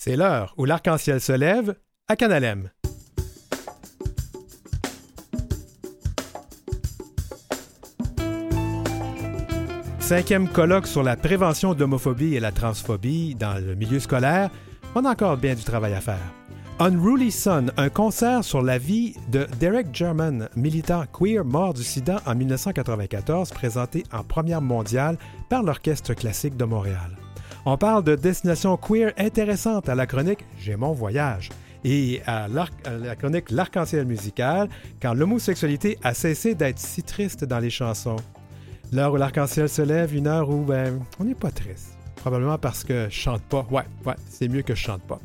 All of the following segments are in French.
C'est l'heure où l'arc-en-ciel se lève à Canalem. Cinquième colloque sur la prévention de l'homophobie et la transphobie dans le milieu scolaire. On a encore bien du travail à faire. Unruly Son, un concert sur la vie de Derek German, militant queer mort du sida en 1994, présenté en première mondiale par l'Orchestre classique de Montréal. On parle de destinations queer intéressantes à la chronique J'ai mon voyage et à, la chronique L'arc-en-ciel musical quand l'homosexualité a cessé d'être si triste dans les chansons. L'heure où l'arc-en-ciel se lève, une heure où ben, on n'est pas triste. Probablement parce que je chante pas. Ouais, ouais, c'est mieux que je chante pas.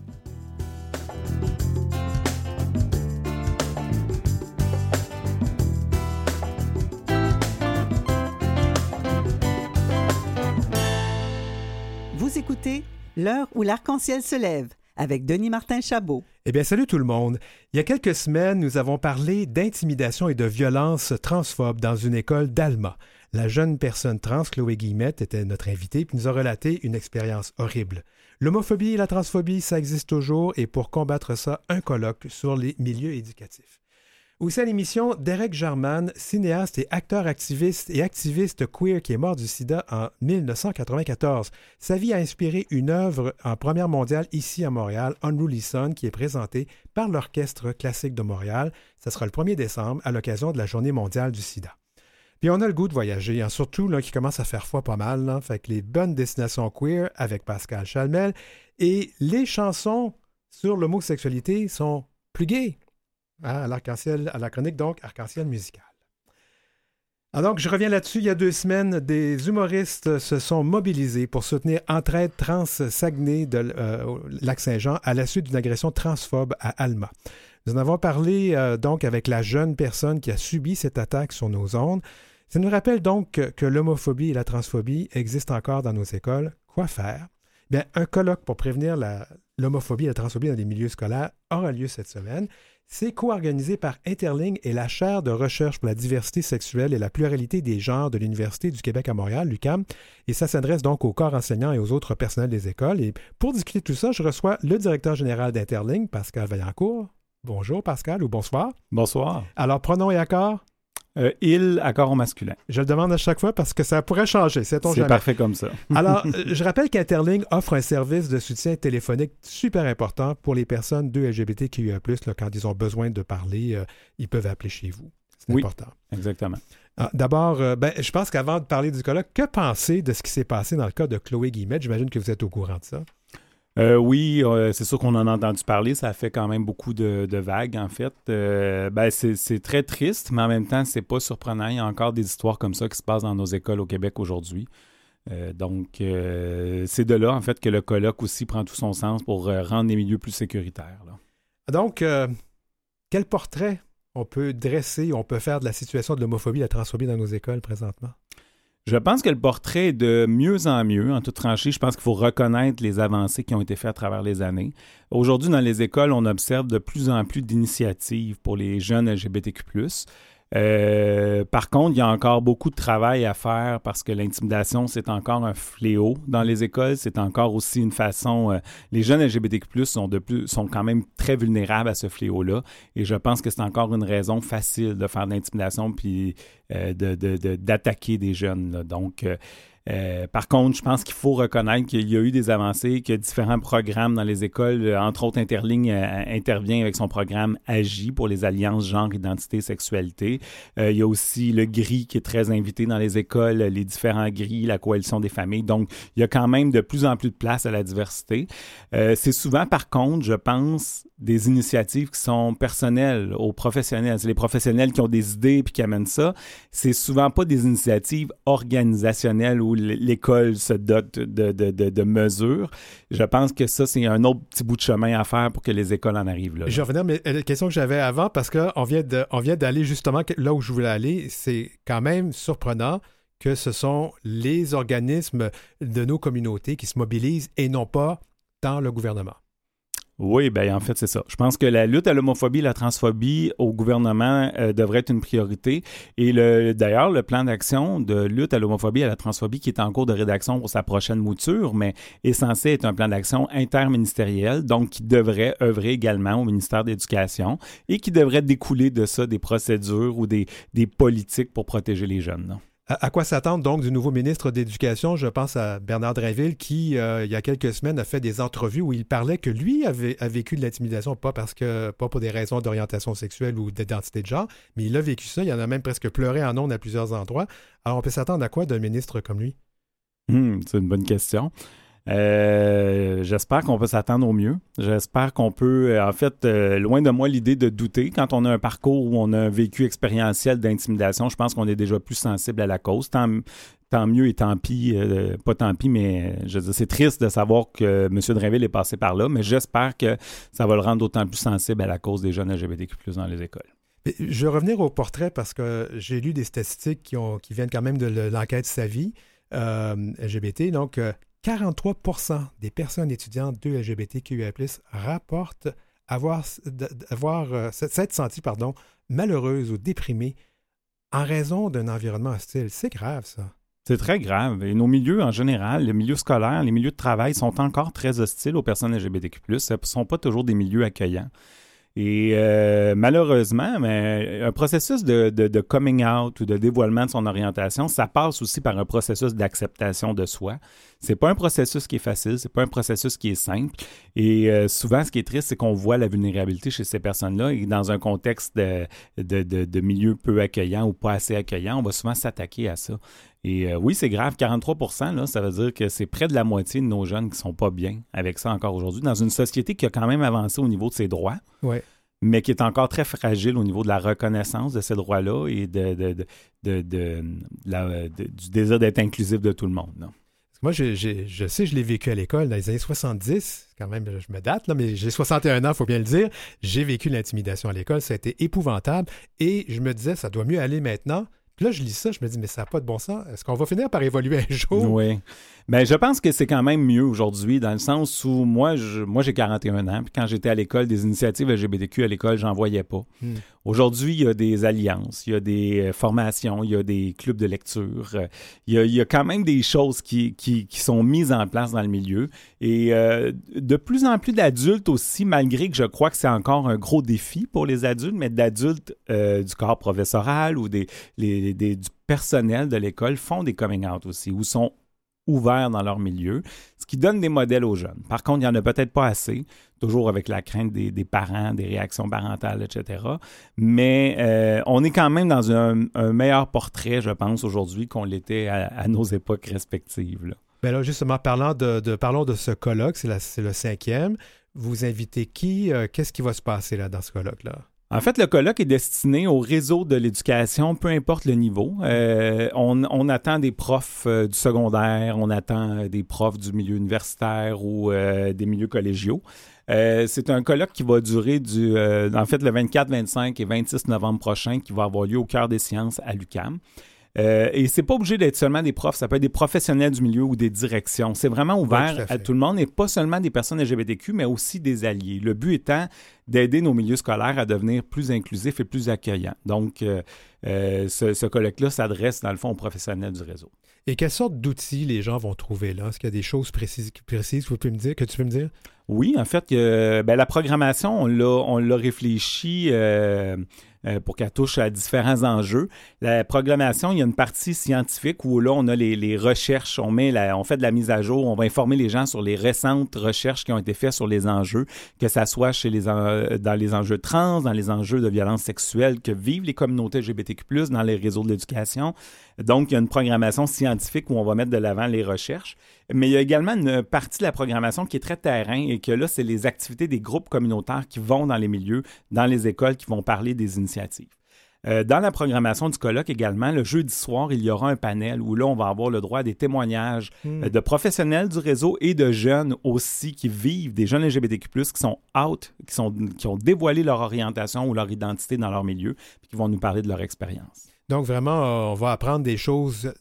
L'heure où l'arc-en-ciel se lève avec Denis Martin Chabot. Eh bien, salut tout le monde. Il y a quelques semaines, nous avons parlé d'intimidation et de violence transphobe dans une école d'Alma. La jeune personne trans, Chloé Guillemette, était notre invitée puis nous a relaté une expérience horrible. L'homophobie et la transphobie, ça existe toujours et pour combattre ça, un colloque sur les milieux éducatifs. Aussi à l'émission, Derek Jarman, cinéaste et acteur activiste et activiste queer qui est mort du sida en 1994. Sa vie a inspiré une œuvre en première mondiale ici à Montréal, Unruly Son, qui est présentée par l'Orchestre classique de Montréal. Ce sera le 1er décembre à l'occasion de la Journée mondiale du sida. Puis on a le goût de voyager, hein, surtout là, qui commence à faire froid pas mal. Là, fait que les bonnes destinations queer avec Pascal Chalmel et les chansons sur l'homosexualité sont plus gays. À la chronique donc arc-en-ciel musical. Alors, donc, je reviens là-dessus. Il y a deux semaines, des humoristes se sont mobilisés pour soutenir Entraide Trans Saguenay de euh, Lac-Saint-Jean à la suite d'une agression transphobe à Alma. Nous en avons parlé euh, donc avec la jeune personne qui a subi cette attaque sur nos ondes. Ça nous rappelle donc que, l'homophobie et la transphobie existent encore dans nos écoles. Quoi faire? Bien, un colloque pour prévenir l'homophobie et la transphobie dans les milieux scolaires aura lieu cette semaine. C'est co-organisé par Interling et la chaire de recherche pour la diversité sexuelle et la pluralité des genres de l'Université du Québec à Montréal, l'UCAM, et ça s'adresse donc aux corps enseignants et aux autres personnels des écoles. Et pour discuter de tout ça, je reçois le directeur général d'Interling, Pascal Vaillancourt. Bonjour Pascal ou bonsoir. Bonsoir. Alors, pronom et accord? Euh, il, accord au masculin. Je le demande à chaque fois parce que ça pourrait changer, c'est parfait comme ça. Alors, euh, je rappelle qu'Interling offre un service de soutien téléphonique super important pour les personnes de LGBTQIA+, là, quand ils ont besoin de parler, euh, ils peuvent appeler chez vous. C'est important. exactement. Ah, d'abord, ben, je pense qu'avant de parler du colloque, que penser de ce qui s'est passé dans le cas de Chloé Guillemette? J'imagine que vous êtes au courant de ça. Euh, oui, euh, c'est sûr qu'on en a entendu parler. Ça fait quand même beaucoup de, vagues, en fait. Euh, ben, c'est très triste, mais en même temps, c'est pas surprenant. Il y a encore des histoires comme ça qui se passent dans nos écoles au Québec aujourd'hui. donc, c'est de là, en fait, que le colloque aussi prend tout son sens pour rendre les milieux plus sécuritaires. Donc, quel portrait on peut dresser, on peut faire de la situation de l'homophobie la transphobie dans nos écoles présentement? Je pense que le portrait est de mieux en mieux, en toute franchise. Je pense qu'il faut reconnaître les avancées qui ont été faites à travers les années. Aujourd'hui, dans les écoles, on observe de plus en plus d'initiatives pour les jeunes LGBTQ. Euh, par contre, il y a encore beaucoup de travail à faire parce que l'intimidation, c'est encore un fléau dans les écoles. C'est encore aussi une façon. Euh, les jeunes LGBTQ sont, de plus, sont quand même très vulnérables à ce fléau-là. Et je pense que c'est encore une raison facile de faire de l'intimidation puis euh, d'attaquer de, des jeunes. Donc, euh, par contre, je pense qu'il faut reconnaître qu'il y a eu des avancées, qu'il y a différents programmes dans les écoles. Euh, entre autres, Interligne euh, intervient avec son programme AGI pour les alliances genre, identité, sexualité. il y a aussi le GRI qui est très invité dans les écoles, les différents GRI, la coalition des familles. Donc, il y a quand même de plus en plus de place à la diversité. C'est souvent, par contre, je pense, des initiatives qui sont personnelles aux professionnels. C'est les professionnels qui ont des idées puis qui amènent ça. C'est souvent pas des initiatives organisationnelles où l'école se dote de, mesures. Je pense que ça, c'est un autre petit bout de chemin à faire pour que les écoles en arrivent là. Je vais revenir, mais la question que j'avais avant, parce qu'on vient d'aller justement là où je voulais aller, c'est quand même surprenant que ce sont les organismes de nos communautés qui se mobilisent et non pas dans le gouvernement. Oui, ben en fait, c'est ça. Je pense que la lutte à l'homophobie et la transphobie au gouvernement euh, devrait être une priorité. Et le, d'ailleurs, le plan d'action de lutte à l'homophobie et à la transphobie qui est en cours de rédaction pour sa prochaine mouture, mais est censé être un plan d'action interministériel, donc qui devrait œuvrer également au ministère de l'Éducation et qui devrait découler de ça des procédures ou des politiques pour protéger les jeunes. À, quoi s'attendre donc du nouveau ministre d'Éducation? Je pense à Bernard Drinville qui, euh, il y a quelques semaines, a fait des entrevues où il parlait que lui avait, vécu de l'intimidation, pas parce que pas pour des raisons d'orientation sexuelle ou d'identité de genre, mais il a vécu ça. Il en a même presque pleuré en ondes à plusieurs endroits. Alors, on peut s'attendre à quoi d'un ministre comme lui? Hmm, c'est une bonne question. Euh, j'espère qu'on peut s'attendre au mieux. J'espère qu'on peut, euh, en fait, euh, loin de moi l'idée de douter. Quand on a un parcours où on a un vécu expérientiel d'intimidation, je pense qu'on est déjà plus sensible à la cause. Tant, tant mieux et tant pis, pas tant pis, mais c'est triste de savoir que M. Drinville est passé par là, mais j'espère que ça va le rendre d'autant plus sensible à la cause des jeunes LGBTQ+, dans les écoles. Je vais revenir au portrait parce que j'ai lu des statistiques qui, ont, qui viennent quand même de l'enquête Savie LGBT. Donc, 43% des personnes étudiantes de LGBTQIA+, rapportent avoir, avoir euh, s'être senties malheureuses ou déprimées en raison d'un environnement hostile. C'est grave, ça. C'est très grave. Et nos milieux en général, les milieux scolaires, les milieux de travail sont encore très hostiles aux personnes LGBTQ+. Ce ne sont pas toujours des milieux accueillants. Et euh, malheureusement, mais un processus de, coming out ou de dévoilement de son orientation, ça passe aussi par un processus d'acceptation de soi. C'est pas un processus qui est facile, c'est pas un processus qui est simple. Et euh, souvent, ce qui est triste, c'est qu'on voit la vulnérabilité chez ces personnes-là. Et dans un contexte de, milieu peu accueillant ou pas assez accueillant, on va souvent s'attaquer à ça. Et euh, oui, c'est grave. 43 là, ça veut dire que c'est près de la moitié de nos jeunes qui sont pas bien avec ça encore aujourd'hui, dans une société qui a quand même avancé au niveau de ses droits. mais qui est encore très fragile au niveau de la reconnaissance de ces droits-là et de, de, de, du désir d'être inclusif de tout le monde. Moi, je, je sais, je l'ai vécu à l'école dans les années 70, quand même, je me date, là, mais j'ai 61 ans, il faut bien le dire. J'ai vécu l'intimidation à l'école, ça a été épouvantable et je me disais, ça doit mieux aller maintenant. Puis là, je lis ça, je me dis, mais ça n'a pas de bon sens. Est-ce qu'on va finir par évoluer un jour? Oui. Bien, je pense que c'est quand même mieux aujourd'hui, dans le sens où moi, je, moi j'ai 41 ans, puis quand j'étais à l'école, des initiatives LGBTQ à l'école, j'en voyais pas. Hmm. Aujourd'hui, il y a des alliances, il y a des euh, formations, il y a des clubs de lecture, euh, il, y a, quand même des choses qui, qui, sont mises en place dans le milieu. Et euh, de plus en plus d'adultes aussi, malgré que je crois que c'est encore un gros défi pour les adultes, mais d'adultes du corps professoral ou des, les, des, du personnel de l'école font des coming out aussi, ou sont ouverts dans leur milieu, ce qui donne des modèles aux jeunes. Par contre, il n'y en a peut-être pas assez, toujours avec la crainte des, parents, des réactions parentales, etc. Mais euh, on est quand même dans un, meilleur portrait, je pense, aujourd'hui qu'on l'était à, nos époques respectives. Là. Bien là, justement, parlant de, parlons de ce colloque, c'est le cinquième. Vous invitez qui? Euh, qu'est-ce qui va se passer là, dans ce colloque-là? En fait, le colloque est destiné au réseau de l'éducation, peu importe le niveau. Euh, on, attend des profs euh, du secondaire, on attend euh, des profs du milieu universitaire ou des milieux collégiaux. c'est un colloque qui va durer du, en fait, le 24, 25 et 26 novembre prochain, qui va avoir lieu au cœur des sciences à l'UCAM. Euh, et c'est pas obligé d'être seulement des profs, ça peut être des professionnels du milieu ou des directions. C'est vraiment ouvert à, tout le monde et pas seulement des personnes LGBTQ, mais aussi des alliés. Le but étant d'aider nos milieux scolaires à devenir plus inclusifs et plus accueillants. Donc, euh, euh, ce, ce colloque-là s'adresse, dans le fond, aux professionnels du réseau. Et quelle sorte d'outils les gens vont trouver là? Est-ce qu'il y a des choses précises, précises que, tu peux me dire, que tu peux me dire? Oui, en fait, ben, la programmation, on l'a réfléchi euh, pour qu'elle touche à différents enjeux. La programmation, il y a une partie scientifique où là, on a les, recherches, on, met la, on fait de la mise à jour, on va informer les gens sur les récentes recherches qui ont été faites sur les enjeux, que ce soit chez les, dans les enjeux trans, dans les enjeux de violence sexuelle que vivent les communautés LGBTQ+, dans les réseaux de l'éducation. Donc, il y a une programmation scientifique où on va mettre de l'avant les recherches. Mais il y a également une partie de la programmation qui est très terrain et que là, c'est les activités des groupes communautaires qui vont dans les milieux, dans les écoles, qui vont parler des initiatives. Euh, dans la programmation du colloque également, le jeudi soir, il y aura un panel où là, on va avoir le droit à des témoignages hmm. euh, de professionnels du réseau et de jeunes aussi qui vivent, des jeunes LGBTQ+, qui sont out, qui, sont, qui ont dévoilé leur orientation ou leur identité dans leur milieu, puis qui vont nous parler de leur expérience. Donc vraiment, euh, on va apprendre des choses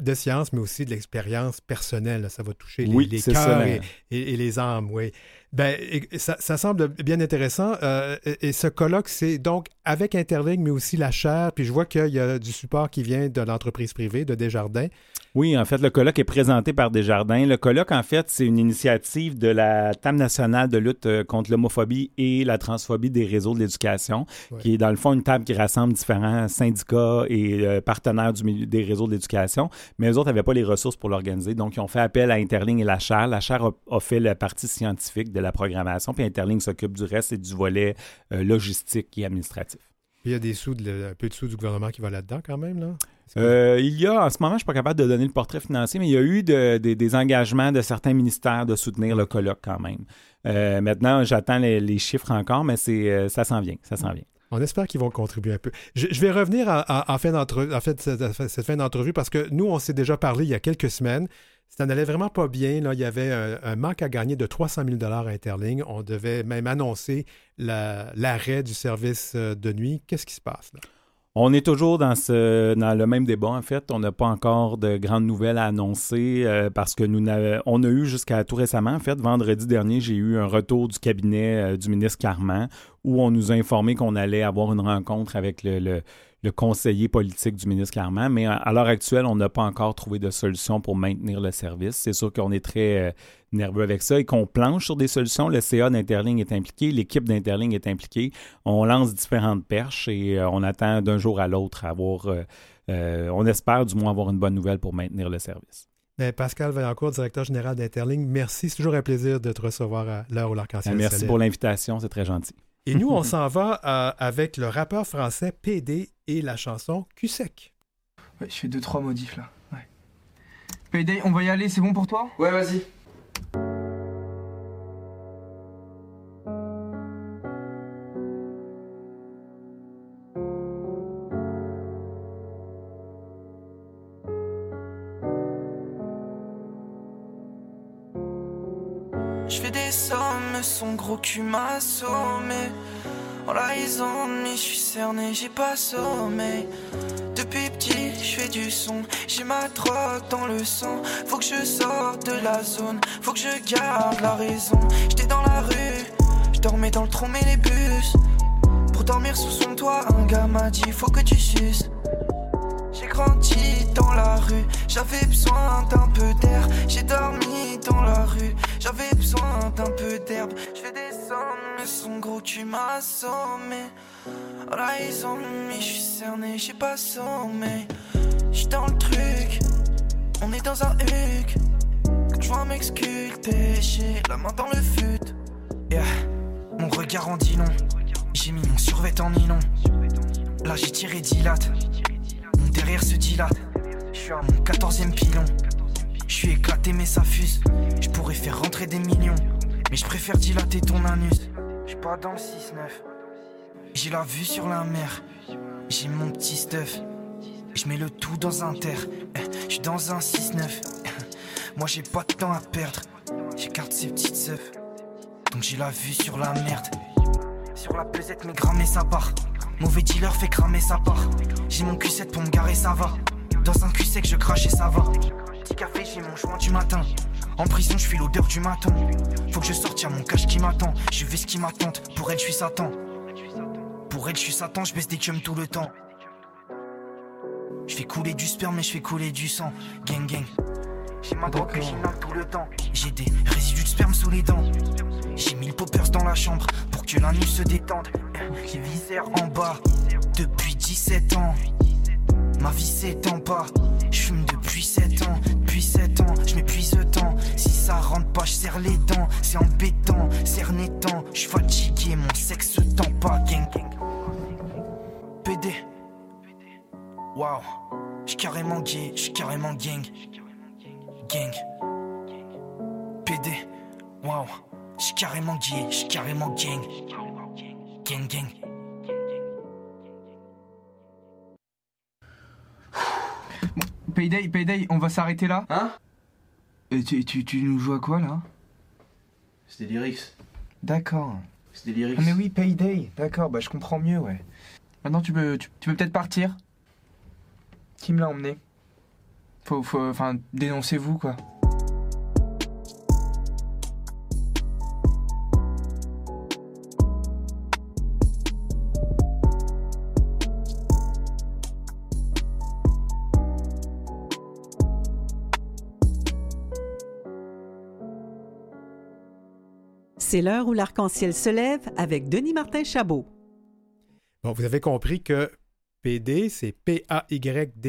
de science, mais aussi de l'expérience personnelle. Ça va toucher les, cœurs et, les âmes, oui. Ben, ça, ça, semble bien intéressant. Euh, et, ce colloque, c'est donc avec Interligne, mais aussi la chaire. Puis je vois qu'il y a du support qui vient de l'entreprise privée, de Desjardins. Oui, en fait, le colloque est présenté par Desjardins. Le colloque, en fait, c'est une initiative de la Table nationale de lutte euh, contre l'homophobie et la transphobie des réseaux de l'éducation, qui est dans le fond une table qui rassemble différents syndicats et euh, partenaires du des réseaux de l'éducation. Mais eux autres n'avaient pas les ressources pour l'organiser, donc ils ont fait appel à Interling et la chaire. La chaire a, fait la partie scientifique de la programmation, puis Interling s'occupe du reste et du volet euh, logistique et administratif. Il y a des sous, un peu de sous du gouvernement qui va là-dedans quand même, là? Euh, il y a, en ce moment, je ne suis pas capable de donner le portrait financier, mais il y a eu des engagements de certains ministères de soutenir le colloque quand même. Euh, maintenant, j'attends les, chiffres encore, mais c'est, ça s'en vient, ça s'en vient. On espère qu'ils vont contribuer un peu. Je, vais revenir fin en fait, cette, fin d'entrevue, parce que nous, on s'est déjà parlé il y a quelques semaines. Ça n'allait vraiment pas bien. Là. Il y avait un, manque à gagner de 300 000 à Interling. On devait même annoncer l'arrêt du service de nuit. Qu'est-ce qui se passe là? On est toujours dans, le même débat, en fait. On n'a pas encore de grandes nouvelles à annoncer euh, parce que nous on a eu jusqu'à tout récemment, en fait, vendredi dernier, j'ai eu un retour du cabinet euh, du ministre Carman où on nous a informé qu'on allait avoir une rencontre avec le le conseiller politique du ministre Carman, mais à, l'heure actuelle, on n'a pas encore trouvé de solution pour maintenir le service. C'est sûr qu'on est très euh, nerveux avec ça et qu'on planche sur des solutions. Le CA d'Interling est impliqué, l'équipe d'Interling est impliquée. On lance différentes perches et euh, on attend d'un jour à l'autre avoir, euh, on espère du moins avoir une bonne nouvelle pour maintenir le service. Ben, Pascal Vaillancourt, directeur général d'Interling, merci. C'est toujours un plaisir de te recevoir à l'heure où l'arc-en-ciel Merci pour l'invitation, c'est très gentil. Et nous, on s'en va euh, avec le rappeur français PD et la chanson Q-Sec. Ouais, je fais deux, trois modifs là. Ouais. PD, on va y aller, c'est bon pour toi? Ouais, vas-y. Son gros cul m'a assommé. En la je suis cerné, j'ai pas sommeil. Depuis petit, je fais du son, j'ai ma drogue dans le sang. Faut que je sorte de la zone, faut que je garde la raison. J'étais dans la rue, je dormais dans le tronc mais les bus. Pour dormir sous son toit, un gars m'a dit faut que tu suces. J'ai grandi dans la rue, j'avais besoin d'un peu d'air. J'ai dormi dans la rue, j'avais besoin d'un peu d'herbe. Je fais des sommes, mais son gros tu m'as assommé. Ont mis, je suis cerné, j'ai pas sommeil. J'suis dans le truc, on est dans un huc. Quand je vois j'ai la main dans le fut. Yeah, mon regard en dit. J'ai mis mon survêt en nylon. Là j'ai tiré dilate derrière se dilate. Je suis à mon 14 pilon. Je suis éclaté, mais ça fuse. Je pourrais faire rentrer des millions. Mais je préfère dilater ton anus. Je pas dans le 6-9. J'ai la vue sur la mer. J'ai mon petit stuff. Je mets le tout dans un terre. Je suis dans un 6-9. Moi j'ai pas de temps à perdre. J'écarte ces petites seufs. Donc j'ai la vue sur la merde. Sur la pesette, mais grammer ça part. Mauvais dealer fait cramer sa part. J'ai mon Q7 pour me garer, ça va. Dans un cul sec, je crache et ça va. Petit café, j'ai mon joint du matin. En prison, je suis l'odeur du matin. Faut que je sorte, y'a mon cache qui m'attend. Je vais ce qui m'attend. Pour elle, je suis Satan. Pour elle, je suis Satan, je baisse des cums tout le temps. Je fais couler du sperme, mais je fais couler du sang. Gang, gang. J'ai ma drogue originale tout le temps. J'ai des résidus de sperme sous les dents. J'ai mis le poppers dans la chambre pour que la nuit se détende. J'ai en bas depuis 17 ans. Ma vie s'étend pas. Ça rentre pas, je serre les dents. C'est embêtant, cerné temps. Je suis fatigué, mon sexe tend pas. Gang, gang. PD. Waouh. J'suis carrément gay, j'suis carrément gang. Gang. PD. Waouh. J'suis carrément gay, j'suis carrément gang. Gang, gang. Payday, Payday, on va s'arrêter là Hein? Et tu, tu, tu, nous joues à quoi là? C'est des lyrics. D'accord. C'est des lyrics. Ah mais oui, Payday, d'accord, bah je comprends mieux, ouais. Maintenant tu peux, tu, peux peut-être partir Qui me l'a emmené? Faut, faut, enfin, dénoncez-vous quoi. C'est l'heure où l'arc-en-ciel se lève avec Denis Martin Chabot. Bon, vous avez compris que PD, c'est P-A-Y-D-A-Y.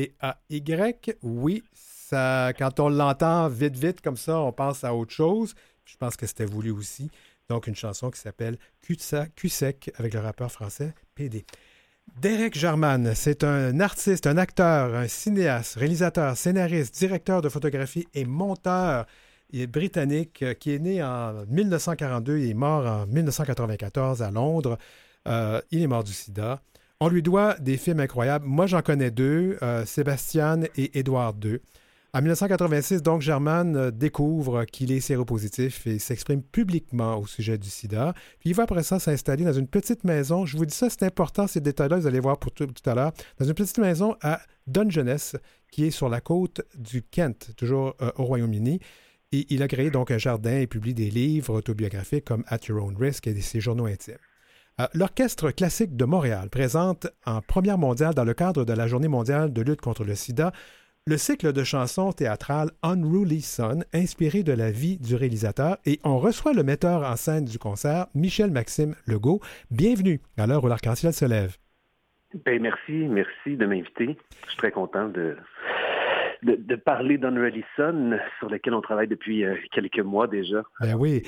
Oui, ça, quand on l'entend vite, vite comme ça, on pense à autre chose. Je pense que c'était voulu aussi. Donc, une chanson qui s'appelle Q-Sec avec le rappeur français PD. Derek Jarman, c'est un artiste, un acteur, un cinéaste, réalisateur, scénariste, directeur de photographie et monteur il est britannique euh, qui est né en 1942 et est mort en 1994 à Londres. Euh, il est mort du sida. On lui doit des films incroyables. Moi, j'en connais deux, euh, Sébastien et Édouard II. En 1986, donc, German découvre qu'il est séropositif et s'exprime publiquement au sujet du sida. Puis il va après ça s'installer dans une petite maison. Je vous dis ça, c'est important, ces détails-là, vous allez voir pour tout, tout à l'heure. Dans une petite maison à Dungeness, qui est sur la côte du Kent, toujours au Royaume-Uni il a créé donc un jardin et publie des livres autobiographiques comme At Your Own Risk et ses journaux intimes. Euh, L'Orchestre classique de Montréal présente en première mondiale dans le cadre de la Journée mondiale de lutte contre le sida le cycle de chansons théâtrales Unruly Son, inspiré de la vie du réalisateur, et on reçoit le metteur en scène du concert, Michel-Maxime Legault. Bienvenue à l'heure où l'arc-en-ciel se lève. Ben, merci, merci de m'inviter. Je suis très content de, de, parler d'Unreal Son, sur lequel on travaille depuis euh, quelques mois déjà. Ben oui.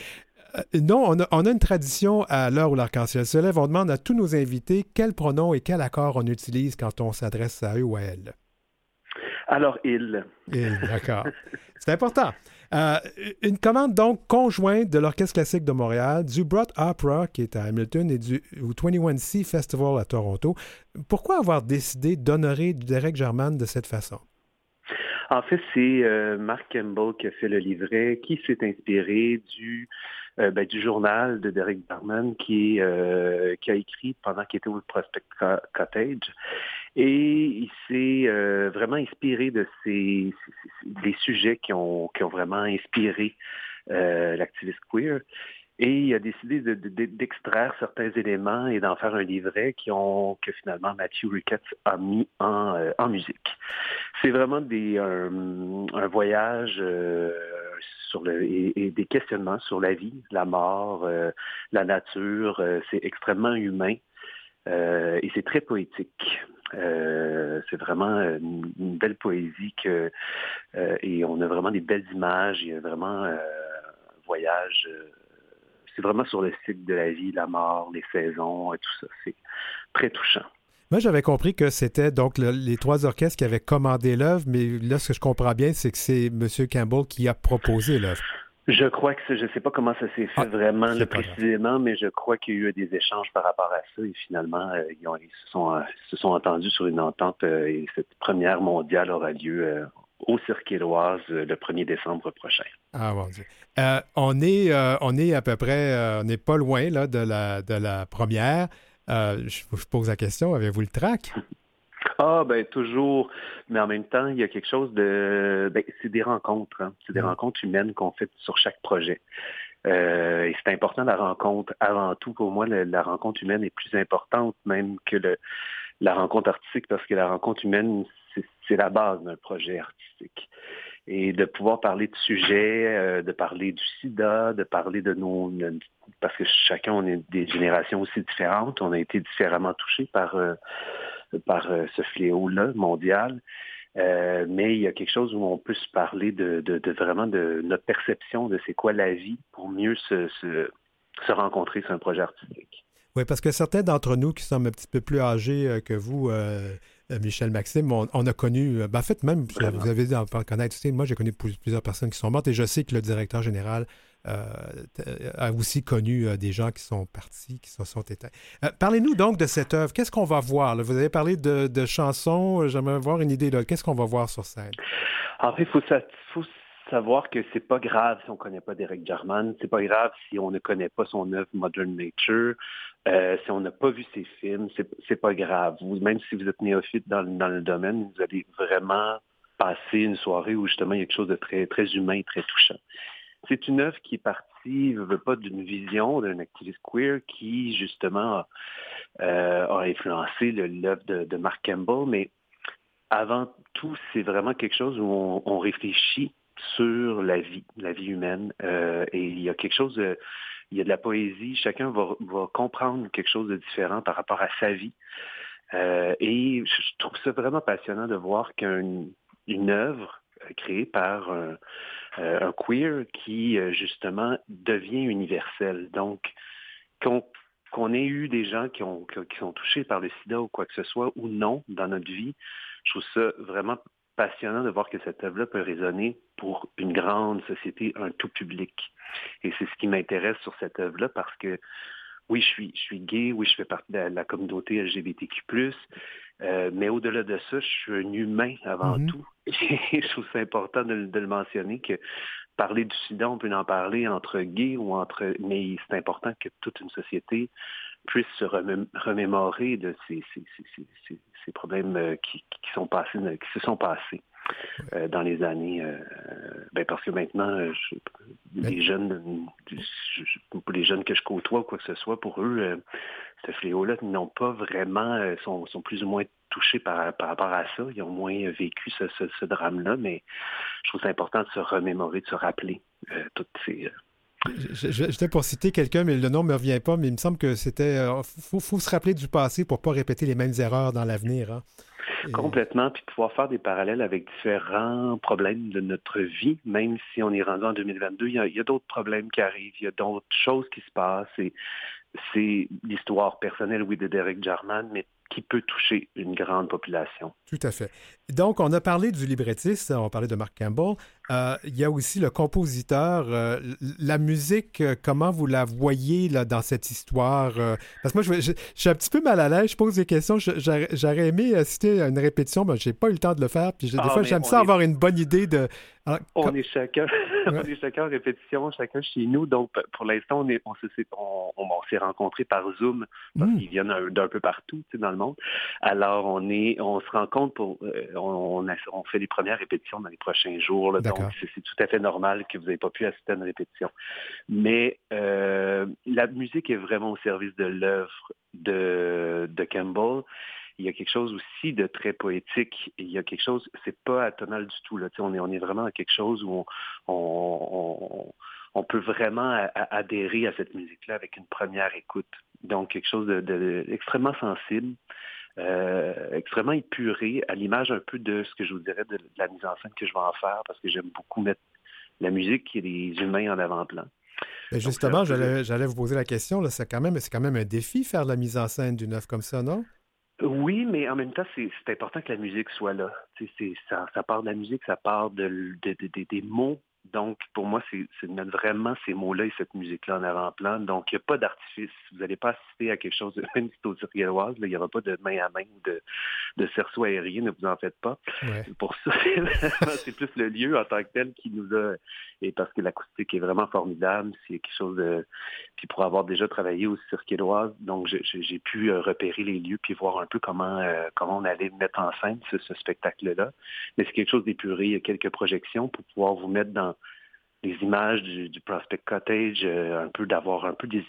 Euh, non, on a, on a, une tradition à l'heure où l'arc-en-ciel se lève. On demande à tous nos invités quel pronom et quel accord on utilise quand on s'adresse à eux ou à elles. Alors, il. Il, d'accord. C'est important. Euh, une commande donc conjointe de l'Orchestre classique de Montréal, du Broad Opera qui est à Hamilton et du 21C Festival à Toronto. Pourquoi avoir décidé d'honorer Derek German de cette façon? En fait, c'est euh, Mark Campbell qui a fait le livret, qui s'est inspiré du, euh, ben, du journal de Derek Barman qui, euh, qui a écrit pendant qu'il était au Prospect Cottage. Et il s'est vraiment inspiré de ces, des sujets qui ont, qui ont vraiment inspiré l'activiste queer. Et il a décidé d'extraire certains éléments et d'en faire un livret qui ont, que finalement Matthew Ricketts a mis en, euh, en musique. C'est vraiment des, un, voyage euh, sur le, et, des questionnements sur la vie, la mort, euh, la nature. c'est extrêmement humain et c'est très poétique. c'est vraiment une, belle poésie que, et on a vraiment des belles images. Il y a vraiment un voyage c'est vraiment sur le cycle de la vie, la mort, les saisons et tout ça. C'est très touchant. Moi, j'avais compris que c'était donc les trois orchestres qui avaient commandé l'œuvre, mais là, ce que je comprends bien, c'est que c'est M. Campbell qui a proposé l'œuvre. Je crois que je ne sais pas comment ça s'est fait ah, vraiment précisément, mais je crois qu'il y a eu des échanges par rapport à ça et finalement, euh, ils, se, sont, euh, se, sont, entendus sur une entente euh, et cette première mondiale aura lieu au Cirque Éloise le 1er décembre prochain. Ah mon Dieu. Euh, on, est, euh, on est à peu près, euh, on n'est pas loin là, de, la, de la première. Je, vous pose la question, avez-vous le trac? Ah, ben toujours. Mais en même temps, il y a quelque chose de... Ben, c'est des rencontres. Hein. C'est des mm. rencontres humaines qu'on fait sur chaque projet. et c'est important la rencontre. Avant tout, pour moi, la, rencontre humaine est plus importante même que le, la rencontre artistique parce que la rencontre humaine, c'est la base d'un projet artistique. Et de pouvoir parler de sujets, euh, de parler du sida, de parler de nos... Parce que chacun, on est des générations aussi différentes, on a été différemment touchés par, euh, euh, ce fléau-là mondial. mais il y a quelque chose où on peut se parler de, vraiment de notre perception de c'est quoi la vie pour mieux se, se, rencontrer sur un projet artistique. Oui, parce que certains d'entre nous qui sommes un petit peu plus âgés que vous, Michel Maxime, on, a connu, euh, ben, en fait, même, vous avez dit en connaître, moi j'ai connu plusieurs personnes qui sont mortes et je sais que le directeur général euh, a aussi connu des gens qui sont partis, qui se sont éteints. Parlez-nous donc de cette œuvre. Qu'est-ce qu'on va voir? Vous avez parlé de, chansons. J'aimerais avoir une idée. Qu'est-ce qu'on va voir sur scène? En fait, il faut, faut, savoir que c'est pas grave si on connaît pas Derek Jarman. C'est pas grave si on ne connaît pas son œuvre Modern Nature. Euh, si on n'a pas vu ses films, c'est pas grave. même si vous êtes néophyte dans, dans, le domaine, vous allez vraiment passer une soirée où justement il y a quelque chose de très, très humain, très touchant. C'est une œuvre qui est partie, ne veut pas d'une vision d'un activiste queer qui justement euh, a influencé l'œuvre de, Mark Campbell, mais avant tout, c'est vraiment quelque chose où on, réfléchit sur la vie, la vie humaine, euh, et il y a quelque chose de il y a de la poésie, chacun va, comprendre quelque chose de différent par rapport à sa vie. Euh, et je trouve ça vraiment passionnant de voir qu'une une œuvre euh, créée par un, un queer qui, justement, devient universel. Donc, qu'on qu'on ait eu des gens qui, ont, qui sont touchés par le sida ou quoi que ce soit, ou non, dans notre vie, je trouve ça vraiment passionnant de voir que cette œuvre-là peut résonner pour une grande société, un tout public. Et c'est ce qui m'intéresse sur cette œuvre-là parce que oui, je suis, je suis gay, oui, je fais partie de la, communauté LGBTQ+, euh, mais au-delà de ça, je suis un humain avant mm-hmm. tout. Et je trouve ça important de, de, le mentionner que parler du sida, on peut en parler entre gays ou entre... Mais c'est important que toute une société puisse se remémorer de ces, ces, ces, ces problèmes euh, qui, qui, sont passés, qui se sont passés. Euh, dans les années. Euh, ben parce que maintenant, les jeunes, les jeunes que je côtoie ou quoi que ce soit, pour eux, ce fléau-là n'ont pas vraiment, sont, sont, plus ou moins touchés par, par rapport à ça. Ils ont moins vécu ce, ce, drame-là, mais je trouve c'est important de se remémorer, de se rappeler toutes ces. J'étais pour citer quelqu'un, mais le nom ne me revient pas, mais il me semble que c'était. Il faut, faut, se rappeler du passé pour ne pas répéter les mêmes erreurs dans l'avenir. Hein. Complètement, puis pouvoir faire des parallèles avec différents problèmes de notre vie, même si on est rendu en 2022, il y a, a d'autres problèmes qui arrivent, il y a d'autres choses qui se passent, et c'est l'histoire personnelle, oui, de Derek Jarman, mais qui peut toucher une grande population. Tout à fait. Donc, on a parlé du librettiste, on parlait de Mark Campbell. Euh, il y a aussi le compositeur. Euh, la musique, euh, comment vous la voyez là, dans cette histoire? parce que moi, je, suis un petit peu mal à l'aise, je pose des questions. J'aurais aimé assister à une répétition, mais je n'ai pas eu le temps de le faire. Puis des ah, fois, j'aime ça avoir une bonne idée de... on, est chacun, on est chacun en répétition, chacun chez nous. Donc, pour l'instant, on, on, on, s'est rencontrés par Zoom parce mmh. qu'ils viennent d'un peu partout dans le monde. Alors, on, est, on se rencontre pour on, on, fait les premières répétitions dans les prochains jours. C'est tout à fait normal que vous n'ayez pas pu assister à une répétition. Mais euh, la musique est vraiment au service de l'œuvre de, de Campbell il y a quelque chose aussi de très poétique. Il y a quelque chose, c'est pas atonal du tout. Là. On, est, on est vraiment dans quelque chose où on, on, peut vraiment adhérer à cette musique-là avec une première écoute. Donc, quelque chose d'extrêmement de, sensible. Euh, extrêmement épuré, à l'image un peu de ce que je vous dirais de, la mise en scène que je vais en faire, parce que j'aime beaucoup mettre la musique et les humains en avant-plan. justement, j'allais vous poser la question, c'est quand, même, quand même un défi faire la mise en scène d'une œuvre comme ça, non? Oui, mais en même temps, c'est important que la musique soit là. Ça, ça part de la musique, ça part de, des mots donc, pour moi, c'est de mettre vraiment ces mots-là et cette musique-là en avant-plan. Donc, il n'y a pas d'artifice. Vous n'allez pas assister à quelque chose de même si il n'y aura pas de main à main ou de, de cerceau aérien, ne vous en faites pas. Pour ça, c'est plus le lieu en tant que tel qui nous a... Et parce que l'acoustique est vraiment formidable, c'est quelque chose de... Puis pour avoir déjà travaillé au cirque éloise, donc j'ai pu euh, repérer les lieux puis voir un peu comment, euh, comment on allait mettre en scène ce, ce spectacle-là. Mais c'est quelque chose d'épuré. Il y a quelques projections pour pouvoir vous mettre dans les images du, Prospect Cottage, euh, un peu d'avoir un peu des,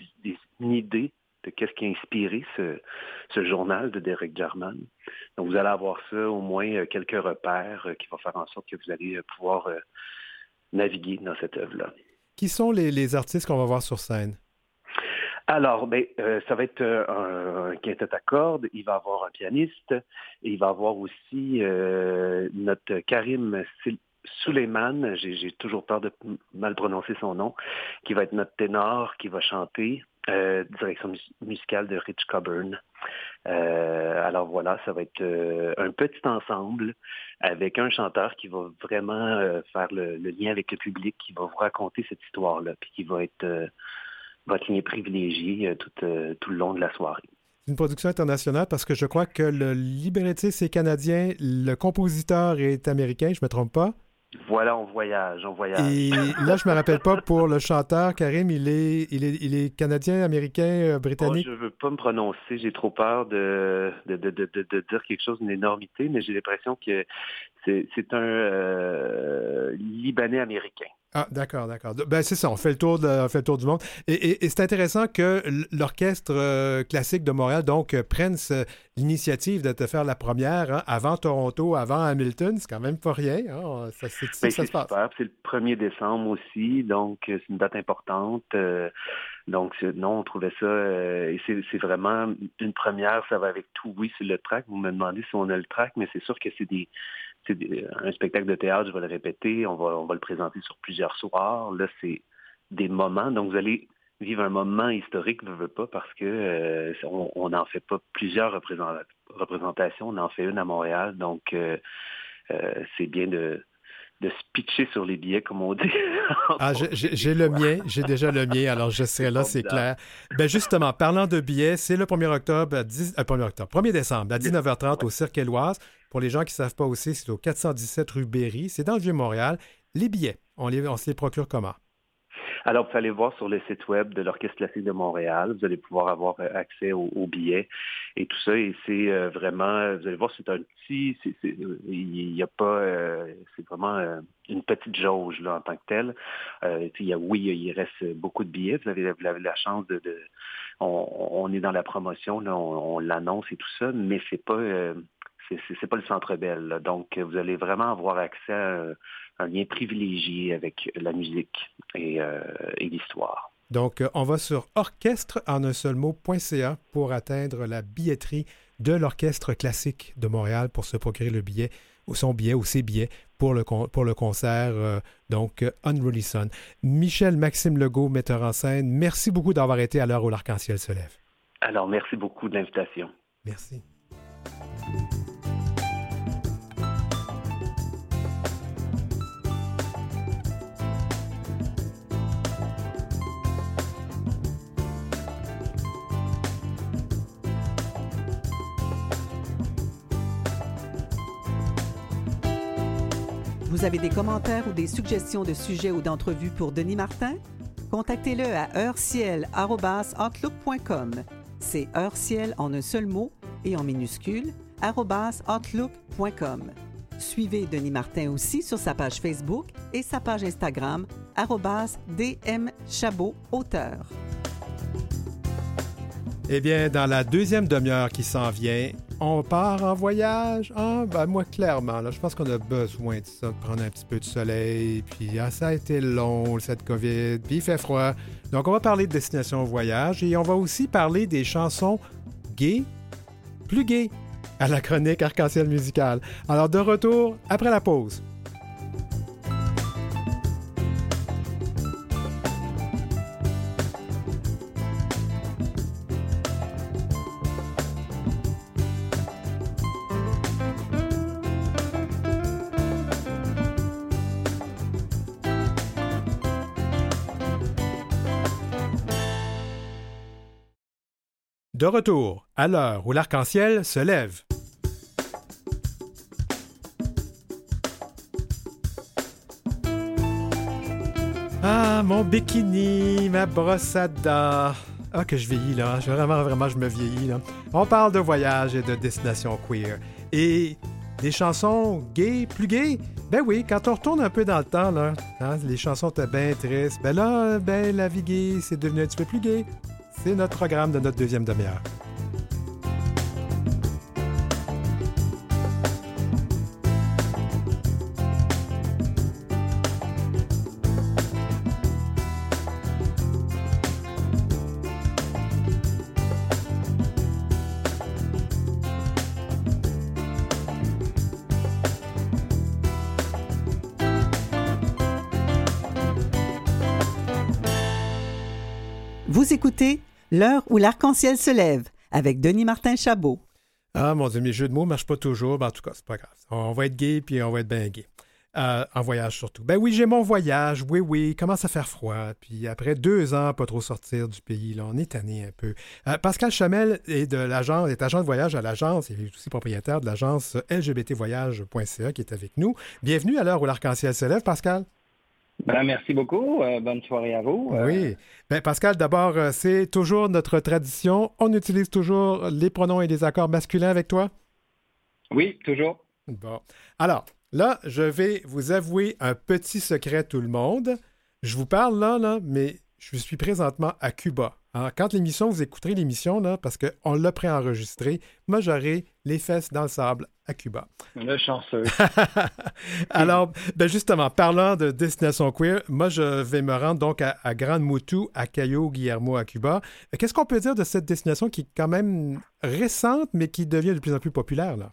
une idée de qu'est-ce qui a inspiré ce, ce, journal de Derek Jarman. Donc vous allez avoir ça, au moins euh, quelques repères euh, qui vont faire en sorte que vous allez pouvoir naviguer dans cette œuvre-là. Qui sont les, artistes qu'on va voir sur scène? Alors, ben, ça va être un, quintet à cordes, il va avoir un pianiste, et il va avoir aussi notre Karim Suleiman, j'ai toujours peur de mal prononcer son nom, qui va être notre ténor, qui va chanter, euh, direction musicale de Rich Coburn. Euh, alors voilà, ça va être euh, un petit ensemble avec un chanteur qui va vraiment faire le, lien avec le public, qui va vous raconter cette histoire-là, puis qui va être votre lien privilégié tout, le long de la soirée une production internationale parce que je crois que le librettiste est canadien, le compositeur est américain, je ne me trompe pas. Voilà, on voyage, on voyage. Et là, je me rappelle pas pour le chanteur, Karim, il est, il est, il est canadien, américain, euh, britannique? Je je veux pas me prononcer, j'ai trop peur de, de, de, de, dire quelque chose d'une énormité, mais j'ai l'impression que c'est un euh, Libanais américain. Ah, d'accord, d'accord. Ben, c'est ça, on fait le tour, de, fait le tour du monde. Et, c'est intéressant que l'Orchestre euh, classique de Montréal, donc, euh, prenne l'initiative de te faire la première hein, avant Toronto, avant Hamilton. C'est quand même pas rien. Hein. Ça, c'est ben, ça se passe. C'est le 1er décembre aussi, donc c'est une date importante. Donc, non, on trouvait ça, et c'est vraiment une première, ça va avec tout. Oui, c'est le track. Vous me demandez si on a le track, mais c'est sûr que c'est des, un spectacle de théâtre, je vais le répéter, on va, on va le présenter sur plusieurs soirs. Là, c'est des moments. Donc, vous allez vivre un moment historique, ne veut pas, parce que euh, on n'en fait pas plusieurs représentations, on en fait une à Montréal. Donc, euh, euh, c'est bien de, de se pitcher sur les billets, comme on dit. ah, j'ai le mien, j'ai déjà le mien, alors je serai là, c'est clair. Ben justement, parlant de billets, c'est le 1er octobre, 10, 1er octobre, 1er décembre, à 19h30 au Cirque Éloise. Pour les gens qui ne savent pas aussi, c'est au 417 rue Berry, c'est dans le Vieux-Montréal. Les billets, on, les, on se les procure comment? Alors, vous allez voir sur le site web de l'Orchestre classique de Montréal, vous allez pouvoir avoir euh, accès aux, billets et tout ça. Et c'est euh, vraiment, vous allez voir, c'est un petit, il n'y a pas, euh, c'est vraiment une petite jauge là, en tant que telle. il y a, oui, il reste beaucoup de billets. Vous avez, la chance de, on, est dans la promotion, on, l'annonce et tout ça, mais c'est pas c'est pas le centre belle. Donc, vous allez vraiment avoir accès à un lien privilégié avec la musique et, euh, l'histoire. Donc, on va sur orchestre en un seul mot.ca pour atteindre la billetterie de l'Orchestre classique de Montréal pour se procurer le billet ou son billet ou ses billets pour le, pour le concert, euh, donc Unruly Sun. Michel Maxime Legault, metteur en scène, merci beaucoup d'avoir été à l'heure où l'arc-en-ciel se lève. Alors, merci beaucoup de l'invitation. Merci. Vous avez des commentaires ou des suggestions de sujets ou d'entrevues pour Denis Martin? Contactez-le à heurciel.outlook.com. C'est heurciel en un seul mot et en minuscule, outlook.com. Suivez Denis Martin aussi sur sa page Facebook et sa page Instagram, auteur. Eh bien, dans la deuxième demi-heure qui s'en vient, on part en voyage? Ah, ben moi, clairement, je pense qu'on a besoin de ça, de prendre un petit peu de soleil. Puis, ah, ça a été long, cette COVID. Puis, il fait froid. Donc, on va parler de destination voyage et on va aussi parler des chansons gays, plus gays, à la chronique arc-en-ciel musicale. Alors, de retour après la pause. De retour à l'heure où l'arc-en-ciel se lève. Ah, mon bikini, ma brosse à dents. Ah, que je vieillis là. Vraiment, vraiment, je me vieillis là. On parle de voyage et de destination queer. Et des chansons gays, plus gays? Ben oui, quand on retourne un peu dans le temps, là, hein, les chansons étaient bien tristes. Ben là, ben la vie gay, c'est devenu un petit peu plus gay. C'est notre programme de notre deuxième demi-heure. L'heure où l'arc-en-ciel se lève avec Denis Martin Chabot. Ah mon Dieu, mes jeux de mots ne marchent pas toujours. Ben, en tout cas, c'est pas grave. On va être gay puis on va être bien gay. Euh, en voyage surtout. Ben oui, j'ai mon voyage. Oui, oui, commence à faire froid. Puis après deux ans, pas trop sortir du pays, là, on est tanné un peu. Euh, Pascal Chamel est de l'agence, est agent de voyage à l'agence. Il est aussi propriétaire de l'agence lgbtvoyage.ca qui est avec nous. Bienvenue à l'heure où l'arc-en-ciel se lève, Pascal. Ben, merci beaucoup. Euh, bonne soirée à vous. Euh, oui. Ben, Pascal, d'abord, euh, c'est toujours notre tradition. On utilise toujours les pronoms et les accords masculins avec toi? Oui, toujours. Bon. Alors, là, je vais vous avouer un petit secret, tout le monde. Je vous parle là, là, mais je suis présentement à Cuba. Alors, quand l'émission, vous écouterez l'émission, là, parce qu'on l'a préenregistré, moi, j'aurai les fesses dans le sable à Cuba. Le chanceux. Alors, ben justement, parlant de destination queer, moi, je vais me rendre donc à, à Grande Moutou, à Cayo Guillermo, à Cuba. Qu'est-ce qu'on peut dire de cette destination qui est quand même récente, mais qui devient de plus en plus populaire, là?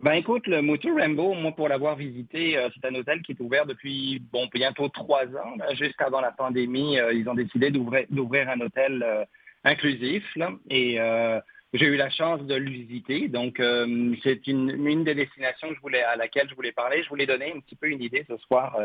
Ben écoute, le Mutu Rainbow, moi pour l'avoir visité, euh, c'est un hôtel qui est ouvert depuis bon bientôt trois ans. Là, juste avant la pandémie, euh, ils ont décidé d'ouvrir un hôtel euh, inclusif là, et j'ai eu la chance de le visiter. Donc c'est une, des destinations à laquelle je voulais parler. Je voulais donner un petit peu une idée ce soir.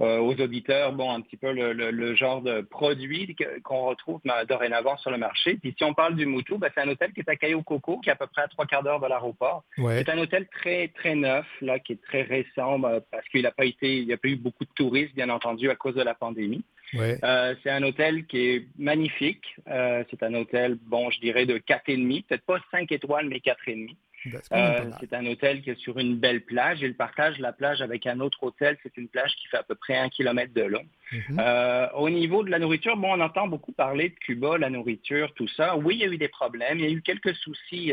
Euh, euh, aux auditeurs, bon, un petit peu le, le- le genre de produit qu'on retrouve ben, dorénavant sur le marché. Puis si on parle du Mutu, ben, c'est un hôtel qui est à Cayo Coco, qui est à peu près à trois quarts d'heure de l'aéroport. Ouais. C'est un hôtel très très neuf là, qui est très récent ben, parce qu'il n'a pas été, il n'y a pas eu beaucoup de touristes, bien entendu, à cause de la pandémie. Ouais. Euh, c'est un hôtel qui est magnifique. Euh, c'est un hôtel, bon, je dirais de quatre et demi, peut-être pas cinq étoiles, mais quatre et demi. Ben, Euh, c'est un hôtel qui est sur une belle plage. Il partage la plage avec un autre hôtel. C'est une plage qui fait à peu près un kilomètre de long. Mhm. Euh, au niveau de la nourriture, bon, on entend beaucoup parler de Cuba, la nourriture, tout ça. Oui, il y a eu des problèmes. Il y a eu quelques soucis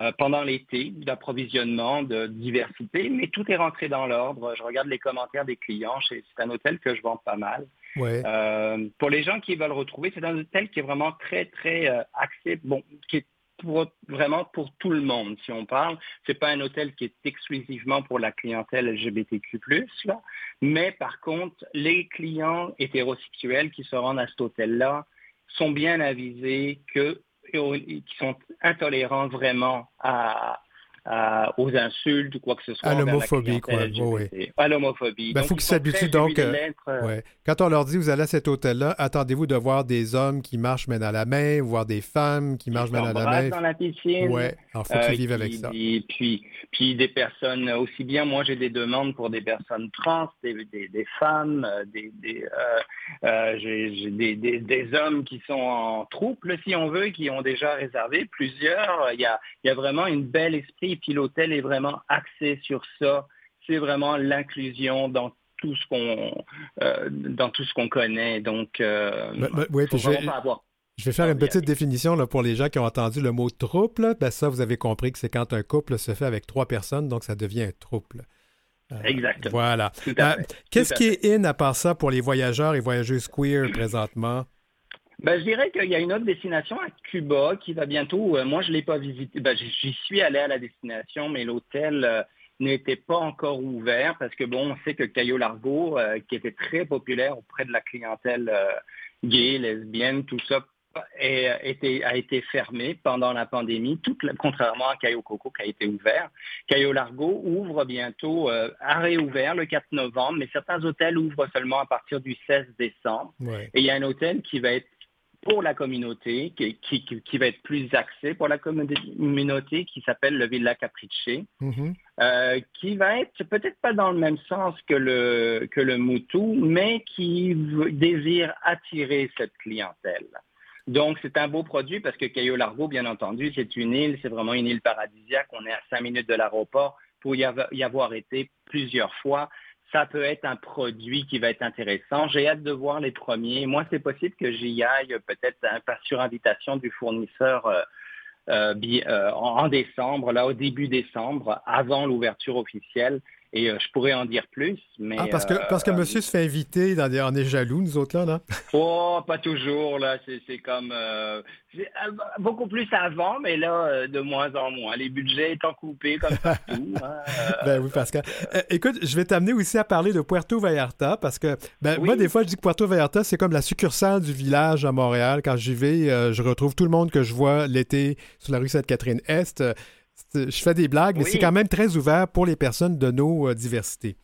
euh, pendant l'été d'approvisionnement, de diversité, mais tout est rentré dans l'ordre. Je regarde les commentaires des clients. C'est c'est un hôtel que je vends pas mal. Ouais. Euh, pour les gens qui veulent retrouver, c'est un hôtel qui est vraiment très, très euh, axé, bon, qui est pour, vraiment pour tout le monde, si on parle. C'est pas un hôtel qui est exclusivement pour la clientèle LGBTQ+, là. Mais par contre, les clients hétérosexuels qui se rendent à cet hôtel-là sont bien avisés que qui sont intolérants vraiment à, à- aux insultes ou quoi que ce soit. À l'homophobie, quoi. LGBT. À l'homophobie. Ben, Donc, faut ils qu'ils s'habituent, donc, euh, euh, Ouais. Quand on leur dit vous allez à cet hôtel-là, attendez-vous de voir des hommes qui marchent main dans la main, voir des femmes qui marchent main dans la main. dans la piscine. Ouais, alors faut Euh, qu'ils vivent avec ça. Et puis, puis des personnes, euh, aussi bien moi j'ai des demandes pour des personnes trans, des, des, des femmes, euh, des, des, euh, euh, j'ai j'ai des, des, des hommes qui sont en troupe, là, si on veut, qui ont déjà réservé plusieurs. Il y a, il y a vraiment une belle esprit, puis l'hôtel est vraiment axé sur ça. C'est vraiment l'inclusion dans tout ce qu'on euh, dans tout ce qu'on connaît. Donc, euh, faut je vais- pas avoir Je vais faire une petite définition là, pour les gens qui ont entendu le mot troupe. là. Ben, ça, vous avez compris que c'est quand un couple se fait avec trois personnes, donc ça devient un trouble. Euh, Exactement. Voilà. Qu'est-ce qui est in à part ça pour les voyageurs et voyageuses queer présentement? Ben, je dirais qu'il y a une autre destination à Cuba qui va bientôt. euh, moi, je l'ai pas visité. Ben, j'y suis allé à la destination, mais l'hôtel euh, n'était pas encore ouvert parce que bon, on sait que Cayo Largo, euh, qui était très populaire auprès de la clientèle gay, lesbienne, tout ça, est- a été, a été fermé pendant la pandémie, toute la- contrairement à Cayo Coco qui a été ouvert. Cayo Largo ouvre bientôt, a réouvert le 4 novembre, mais certains hôtels ouvrent seulement à partir du 16 décembre. Ouais. Et il y a un hôtel qui va être pour la communauté, qui, qui, qui- qui va être plus axé pour la communauté, qui s'appelle le Villa Capricci, Mhm. euh, qui va être peut-être pas dans le même sens que le, que le Moutou, mais qui désire attirer cette clientèle. Donc, c'est un beau produit parce que Cayo Largo, bien entendu, c'est une île, c'est vraiment une île paradisiaque. On est à cinq minutes de l'aéroport pour y avoir, y avoir été plusieurs fois. Ça peut être un produit qui va être intéressant. J'ai hâte de voir les premiers. Moi, c'est possible que j'y aille peut-être hein, pas sur invitation du fournisseur euh, euh, euh, en décembre, là au début décembre, avant l'ouverture officielle. Et euh, je pourrais en dire plus, mais Ah, parce que, euh, parce que monsieur se fait inviter, dans des... on est jaloux, nous autres, là. là. Oh, pas toujours, là. C'est comme... euh, euh, beaucoup plus avant, mais là, euh, de moins en moins. Les budgets étant coupés comme partout. hein, euh, Ben oui, Pascal. Euh, écoute, je vais t'amener aussi à parler de Puerto Vallarta parce que, ben, Oui. moi, des fois, je dis que Puerto Vallarta, c'est comme la succursale du village à Montréal. Quand j'y vais, euh, je retrouve tout le monde que je vois l'été sur la rue Sainte-Catherine-Est. Je fais des blagues, mais c'est quand même très ouvert pour les personnes de nos euh, diversités.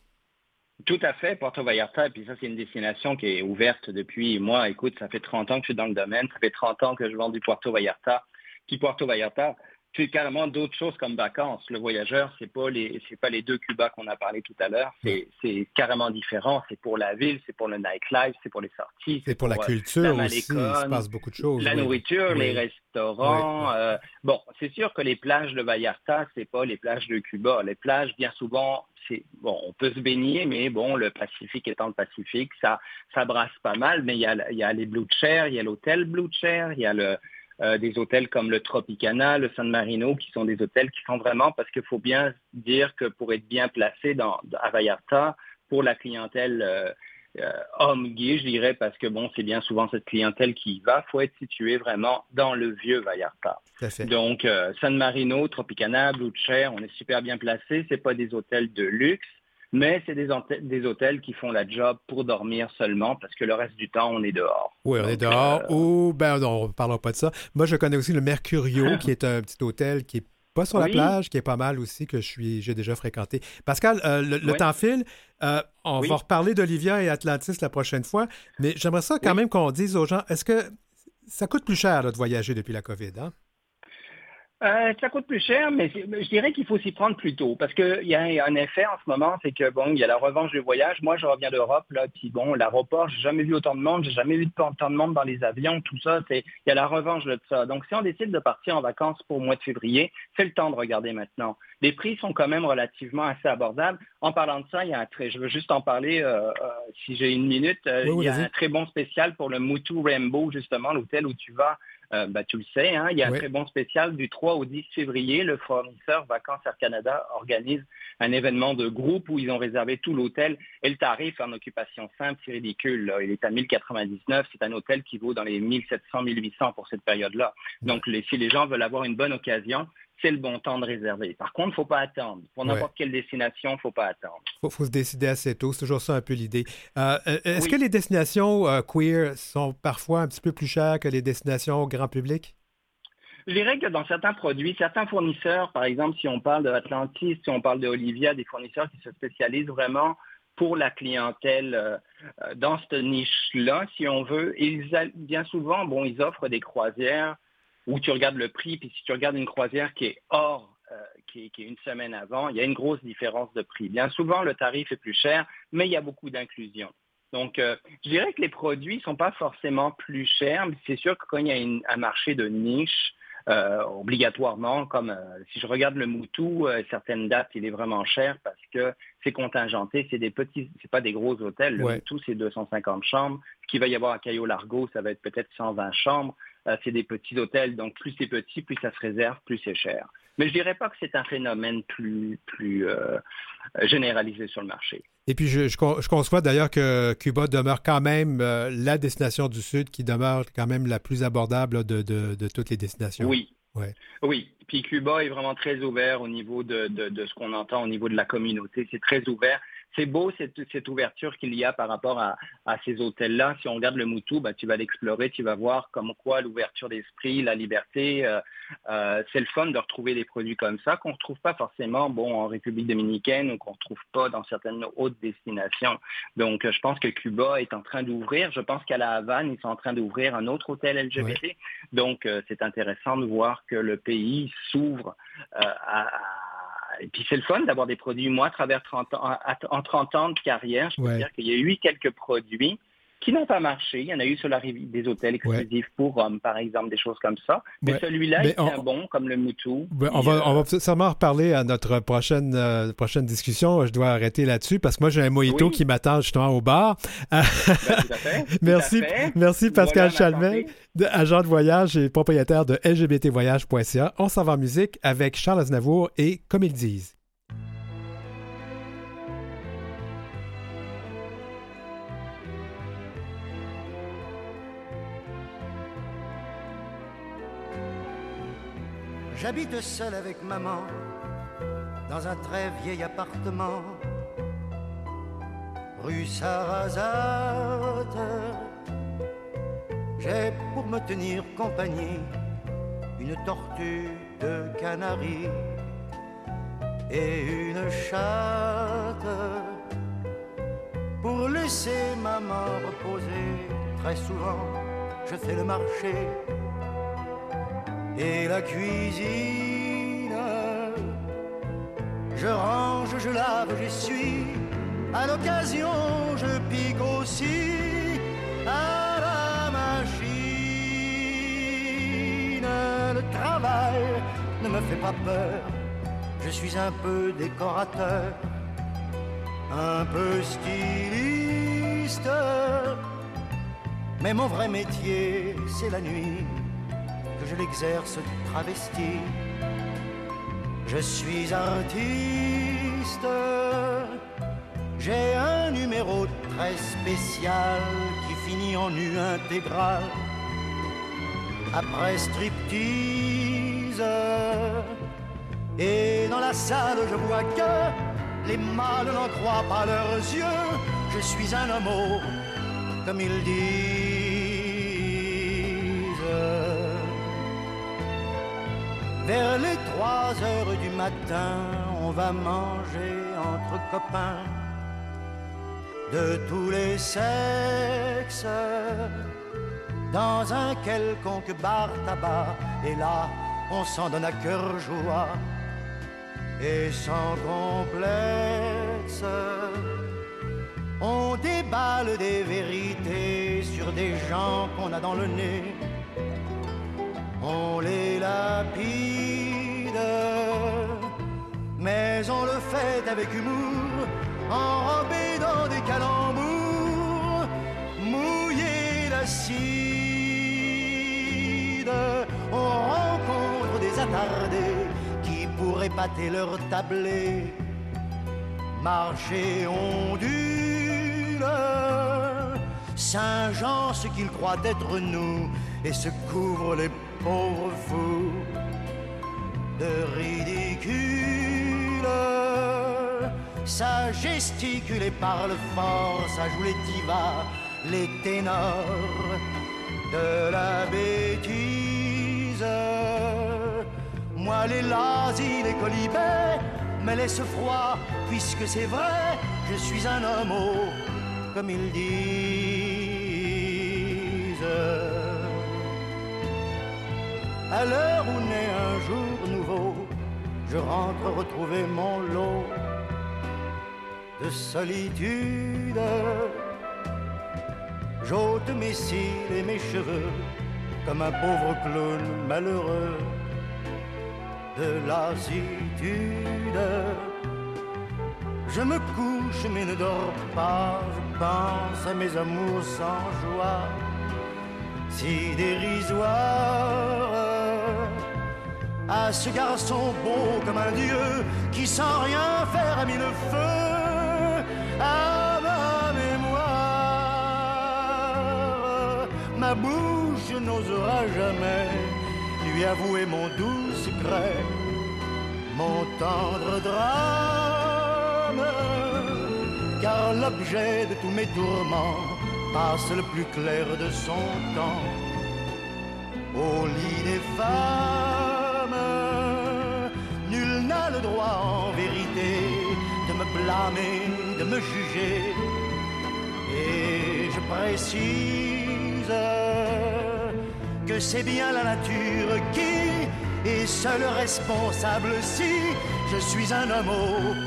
Tout à fait, Puerto Vallarta, et puis ça, c'est une destination qui est ouverte depuis, moi, écoute, ça fait 30 ans que je suis dans le domaine, ça fait 30 ans que je vends du Puerto Vallarta. Puis Puerto Vallarta, c'est carrément d'autres choses comme vacances. Le voyageur, c'est pas les c'est pas les deux Cuba qu'on a parlé tout à l'heure. C'est c'est carrément différent. C'est pour la ville, c'est pour le nightlife, c'est pour les sorties. C'est pour la euh, culture la aussi. Il se passe beaucoup de choses. La oui. nourriture, Oui. les restaurants. Oui. euh, bon, c'est sûr que les plages de Vallarta, c'est pas les plages de Cuba. Les plages, bien souvent, c'est bon, on peut se baigner, mais bon, le Pacifique étant le Pacifique, ça, ça brasse pas mal. Mais il y a, il y a les Blue Chair, il y a l'hôtel Blue Chair, il y a le euh, des hôtels comme le Tropicana, le San Marino, qui sont des hôtels qui sont vraiment, parce qu'il faut bien dire que pour être bien placé dans, à Vallarta, pour la clientèle euh, euh, homme gay, je dirais, parce que bon, c'est bien souvent cette clientèle qui y va, faut être situé vraiment dans le vieux Vallarta. Donc, San Marino, Tropicana, Blue Chair, on est super bien placé. C'est pas des hôtels de luxe, mais c'est des, hôtels- des hôtels qui font la job pour dormir seulement, parce que le reste du temps, on est dehors. Oui, on est dehors. euh, Ou, ben non, on ne parlera pas de ça. Moi, je connais aussi le Mercurio, qui est un petit hôtel qui est pas sur la plage, qui est pas mal aussi, que je suis, j'ai déjà fréquenté. Pascal, euh, le, le Oui. temps file. Euh, on Oui. va reparler d'Olivia et Atlantis la prochaine fois, mais j'aimerais ça quand même qu'on dise aux gens, est-ce que ça coûte plus cher là, de voyager depuis la COVID? Hein? Euh, ça coûte plus cher, mais je dirais qu'il faut s'y prendre plus tôt. Parce qu'il y a un effet en ce moment, c'est que bon, il y a la revanche du voyage. Moi, je reviens d'Europe, là, puis bon, l'aéroport, j'ai jamais vu autant de monde, j'ai jamais vu autant de monde dans les avions, tout ça. C'est, il y a la revanche de ça. Donc, si on décide de partir en vacances pour le mois de février, c'est le temps de regarder maintenant. Les prix sont quand même relativement assez abordables. En parlant de ça, il y a un très, je veux juste en parler, euh, euh, si j'ai une minute, Oui, oui, il y a un très bon spécial pour le Mutu Rainbow, justement, l'hôtel où tu vas. Euh, ben, tu le sais, hein, il y a un très bon spécial du 3 au 10 février. Le fournisseur Vacances Air Canada organise un événement de groupe où ils ont réservé tout l'hôtel et le tarif en occupation simple, c'est ridicule. là. Il est à 1099. C'est un hôtel qui vaut dans les 1700, 1800 pour cette période-là. Donc, les- si les gens veulent avoir une bonne occasion, c'est le bon temps de réserver. Par contre, il ne faut pas attendre. Pour Ouais. n'importe quelle destination, il ne faut pas attendre. Il faut, faut se décider assez tôt. C'est toujours ça un peu l'idée. Euh, euh, Est-ce Oui. que les destinations euh, queer sont parfois un petit peu plus chères que les destinations grand public? Je dirais que dans certains produits, certains fournisseurs, par exemple, si on parle de Atlantis, si on parle de Olivia, des fournisseurs qui se spécialisent vraiment pour la clientèle euh, dans cette niche-là, si on veut, ils a- bien souvent, bon, ils offrent des croisières où tu regardes le prix, puis si tu regardes une croisière qui est hors, euh, qui, est, qui est une semaine avant, il y a une grosse différence de prix. Bien souvent, le tarif est plus cher, mais il y a beaucoup d'inclusion. Donc, euh, je dirais que les produits ne sont pas forcément plus chers, mais c'est sûr que quand il y a une- un marché de niche, euh, obligatoirement, comme euh, si je regarde le Moutou, euh, certaines dates, il est vraiment cher parce que c'est contingenté, c'est des petits, c'est pas des gros hôtels. Le Ouais. Moutou, c'est 250 chambres. Ce qu'il va y avoir à Cayo Largo, ça va être peut-être 120 chambres. Euh, c'est des petits hôtels, donc plus c'est petit, plus ça se réserve, plus c'est cher. Mais je dirais pas que c'est un phénomène plus, plus euh, généralisé sur le marché. Et puis, je, je je conçois d'ailleurs que Cuba demeure quand même euh, la destination du Sud qui demeure quand même la plus abordable de, de- de toutes les destinations. Oui. Ouais. Oui. Puis Cuba est vraiment très ouvert au niveau de- de ce qu'on entend au niveau de la communauté. C'est très ouvert. C'est beau cette, cette ouverture qu'il y a par rapport à, à ces hôtels-là. Si on regarde le Moutou, ben, tu vas l'explorer, tu vas voir comme quoi l'ouverture d'esprit, la liberté, euh, euh, c'est le fun de retrouver des produits comme ça qu'on ne retrouve pas forcément bon, en République dominicaine ou qu'on ne retrouve pas dans certaines autres destinations. Donc, euh, je pense que Cuba est en train d'ouvrir. Je pense qu'à la Havane, ils sont en train d'ouvrir un autre hôtel LGBT. Donc, euh, c'est intéressant de voir que le pays s'ouvre euh, à, à- Et puis, c'est le fun d'avoir des produits. Moi, à travers 30 ans, en 30 ans de carrière, je peux Ouais. dire qu'il y a eu quelques produits qui n'ont pas marché. Il y en a eu sur la rive des hôtels exclusifs pour hommes, par exemple, des choses comme ça. Mais Ouais. celui-là, il on- bon, comme le Moutou. Ben, on, va, euh, on va sûrement reparler à notre prochaine, euh, prochaine discussion. Je dois arrêter là-dessus parce que moi, j'ai un mojito Oui. qui m'attend justement au bar. ben, tout à fait, tout merci, à fait. merci Pascal Voilà agent de voyage et propriétaire de lgbtvoyage.ca. On s'en va en musique avec Charles Aznavour et Comme ils disent. J'habite seul avec maman dans un très vieil appartement, rue Sarrazate. J'ai pour me tenir compagnie une tortue de Canaries et une chatte pour laisser maman reposer. Très souvent, je fais le marché et la cuisine. Je range, je lave, j'essuie. À l'occasion, je pique aussi à la machine. Le travail ne me fait pas peur. Je suis un peu décorateur, un peu styliste. Mais mon vrai métier, c'est la nuit je l'exerce travesti. Je suis artiste. J'ai un numéro très spécial qui finit en nu intégral. Après striptease. Et dans la salle, je vois que les mâles n'en croient pas leurs yeux. Je suis un homo, comme ils disent. Vers les trois heures du matin, on va manger entre copains de tous les sexes dans un quelconque bar tabac. Et là, on s'en donne à cœur joie et sans complexe. On déballe des vérités sur des gens qu'on a dans le nez. On les lapide, mais on le fait avec humour, enrobé dans des calembours, mouillé d'acide. On rencontre des attardés qui pourraient pâter leur tablé. Marcher ondule, Saint-Jean ce qu'il croit être nous et se couvre les pauvres fous de ridicule. Ça gesticule et parle fort, ça joue les divas, les ténors de la bêtise. Moi les lazis, les colibets, me laisse froid, puisque c'est vrai, je suis un homme, comme ils disent. À l'heure où naît un jour nouveau, je rentre retrouver mon lot de solitude. J'ôte mes cils et mes cheveux comme un pauvre clown malheureux de lassitude. Je me couche mais ne dors pas, je pense à mes amours sans joie, si dérisoires. À ce garçon beau comme un dieu qui sans rien faire a mis le feu à ma mémoire. Ma bouche n'osera jamais lui avouer mon doux secret, mon tendre drame, car l'objet de tous mes tourments passe le plus clair de son temps au lit des femmes. Nul n'a le droit en vérité de me blâmer, de me juger, et je précise que c'est bien la nature qui est seule responsable si je suis un homme,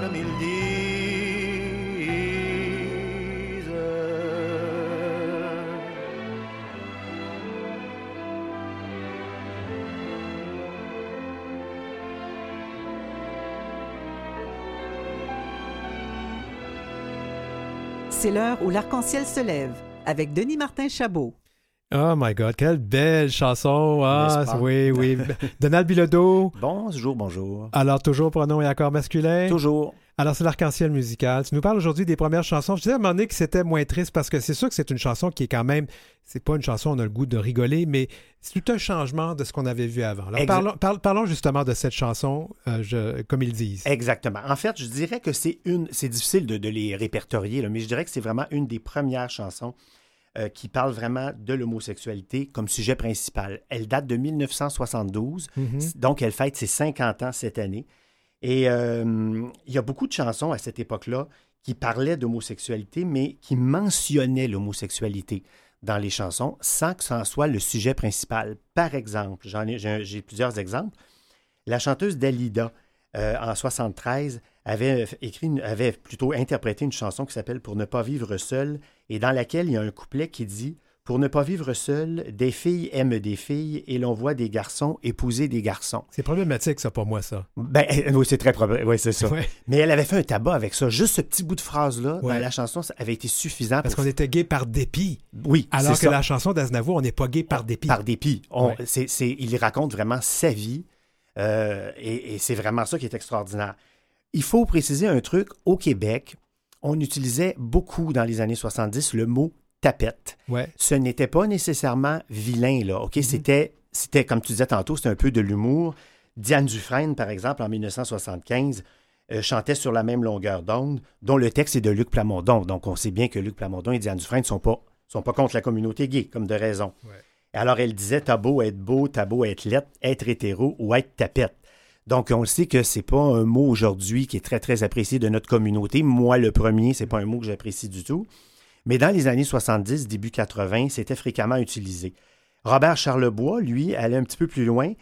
comme ils disent. C'est l'heure où l'arc-en-ciel se lève avec Denis Martin Chabot. Oh my God, quelle belle chanson. Ah, oui, oui. Donald Bilodeau. Bonjour, bonjour. Alors, toujours pronom et accord masculin? Toujours. Alors, c'est l'arc-en-ciel musical. Tu nous parles aujourd'hui des premières chansons. Je disais à un moment donné que c'était moins triste parce que c'est sûr que c'est une chanson qui est quand même. C'est pas une chanson, on a le goût de rigoler, mais c'est tout un changement de ce qu'on avait vu avant. Alors, parlons, justement de cette chanson, euh, je- comme ils disent. Exactement. En fait, je dirais que c'est une. C'est difficile de, de les répertorier, là, mais je dirais que c'est vraiment une des premières chansons euh, qui parle vraiment de l'homosexualité comme sujet principal. Elle date de 1972, Mhm. donc elle fête ses 50 ans cette année. Et euh, il y a beaucoup de chansons à cette époque-là qui parlaient d'homosexualité, mais qui mentionnaient l'homosexualité. dans les chansons sans que ça en soit le sujet principal. Par exemple, j'en ai, j'ai, plusieurs exemples. La chanteuse Dalida, euh, en 73, avait écrit, une- avait plutôt interprété une chanson qui s'appelle Pour ne pas vivre seul, et dans laquelle il y a un couplet qui dit Pour ne pas vivre seul, des filles aiment des filles, et l'on voit des garçons épouser des garçons. C'est problématique, ça, pour moi, ça. Ben, oui, c'est très probable. Oui, c'est ça. Ouais. Mais elle avait fait un tabac avec ça. Juste ce petit bout de phrase-là Ouais. dans la chanson, ça avait été suffisant Parce pour... qu'on était gay par dépit. Oui, Alors que ça. la chanson d'Aznavour, on n'est pas gay par dépit. Par dépit. On- Ouais. il raconte vraiment sa vie euh, et, et c'est vraiment ça qui est extraordinaire. Il faut préciser un truc. Au Québec, on utilisait beaucoup dans les années 70 le mot tapette. Ouais. Ce n'était pas nécessairement vilain, là. OK? C'était, c'était, comme tu disais tantôt, c'était un peu de l'humour. Diane Dufresne, par exemple, en 1975, euh, chantait sur la même longueur d'onde, dont le texte est de Luc Plamondon. Donc, on sait bien que Luc Plamondon et Diane Dufresne ne sont pas, sont pas contre la communauté gay, comme de raison. Alors, elle disait T'as beau être beau, t'as beau être lettre, être hétéro ou être tapette. Donc, on le sait que c'est pas un mot aujourd'hui qui est très, très apprécié de notre communauté. Moi, le premier, c'est pas un mot que j'apprécie du tout. Mais dans les années 70, début 80, c'était fréquemment utilisé. Robert Charlebois, lui, allait un petit peu plus loin.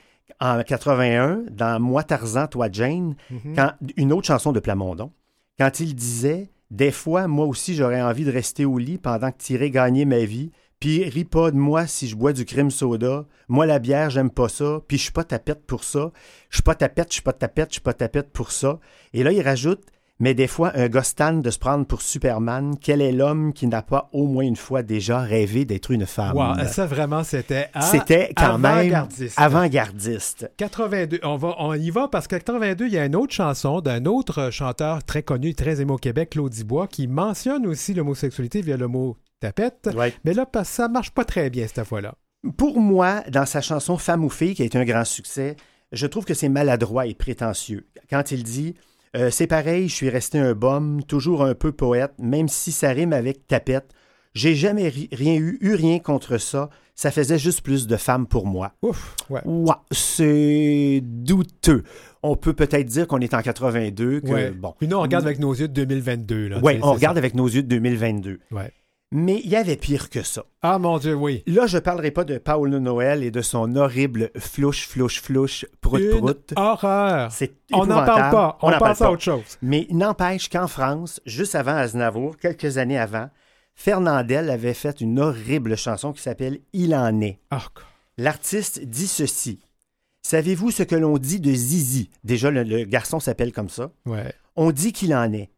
En 81, dans Moi Tarzan, toi Jane, Mhm. quand, une autre chanson de Plamondon, quand il disait Des fois, moi aussi, j'aurais envie de rester au lit pendant que t'irais gagner ma vie. Puis ris pas de moi si je bois du crème soda. Moi, la bière, j'aime pas ça. Puis je suis pas tapette pour ça. Je suis pas tapette, je suis pas tapette, je suis pas tapette pour ça. Et là, il rajoute mais des fois, un gars stand de se prendre pour Superman, quel est l'homme qui n'a pas au moins une fois déjà rêvé d'être une femme? Wow, ça vraiment, c'était C'était quand même avant-gardiste. avant-gardiste. 82, on, va, on y va parce que 82, il y a une autre chanson d'un autre chanteur très connu, très aimé au Québec, Claude Dubois, qui mentionne aussi l'homosexualité via le mot tapette. Ouais. Mais là, ça marche pas très bien cette fois-là. Pour moi, dans sa chanson Femme ou fille, qui a été un grand succès, je trouve que c'est maladroit et prétentieux. Quand il dit Euh, C'est pareil, je suis resté un bum, toujours un peu poète, même si ça rime avec tapette. J'ai jamais ri- rien eu, eu rien contre ça. Ça faisait juste plus de femmes pour moi. Ouf, ouais. C'est douteux. On peut peut-être dire qu'on est en 82, que Ouais. bon. Puis nous, on regarde avec nos yeux de 2022. Là, Oui, on regarde ça. avec nos yeux de 2022. Ouais. Mais il y avait pire que ça. Ah mon Dieu, oui. Là, je parlerai pas de Paolo Noël et de son horrible flouche, flouche, flouche, prout, Une prout. horreur. C'est On n'en parle pas. On, n'en passe parle à autre chose. Mais il n'empêche qu'en France, juste avant Aznavour, quelques années avant, Fernandel avait fait une horrible chanson qui s'appelle Il en est. Ah, L'artiste dit ceci. Savez-vous ce que l'on dit de Zizi? Déjà, le, le garçon s'appelle comme ça. ouais. On dit qu'il en est.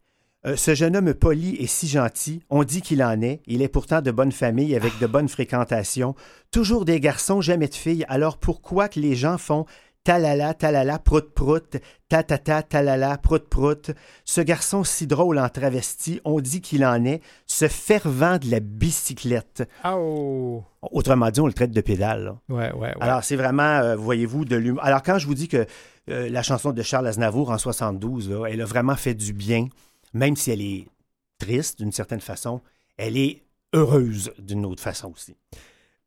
Euh, ce jeune homme poli et si gentil, on dit qu'il en est. Il est pourtant de bonne famille avec de bonnes fréquentations. Toujours des garçons, jamais de filles. Alors pourquoi que les gens font talala, talala, prout, prout, ta, ta, ta, talala, prout, prout? Ce garçon si drôle en travesti, on dit qu'il en est. Ce fervent de la bicyclette. Ah, oh. Autrement dit, on le traite de pédale. là. Ouais, ouais, ouais. Alors, c'est vraiment, euh, voyez-vous, de l'humour. Alors, quand je vous dis que euh, la chanson de Charles Aznavour en 72, là, elle a vraiment fait du bien, même si elle est triste d'une certaine façon, elle est heureuse d'une autre façon aussi.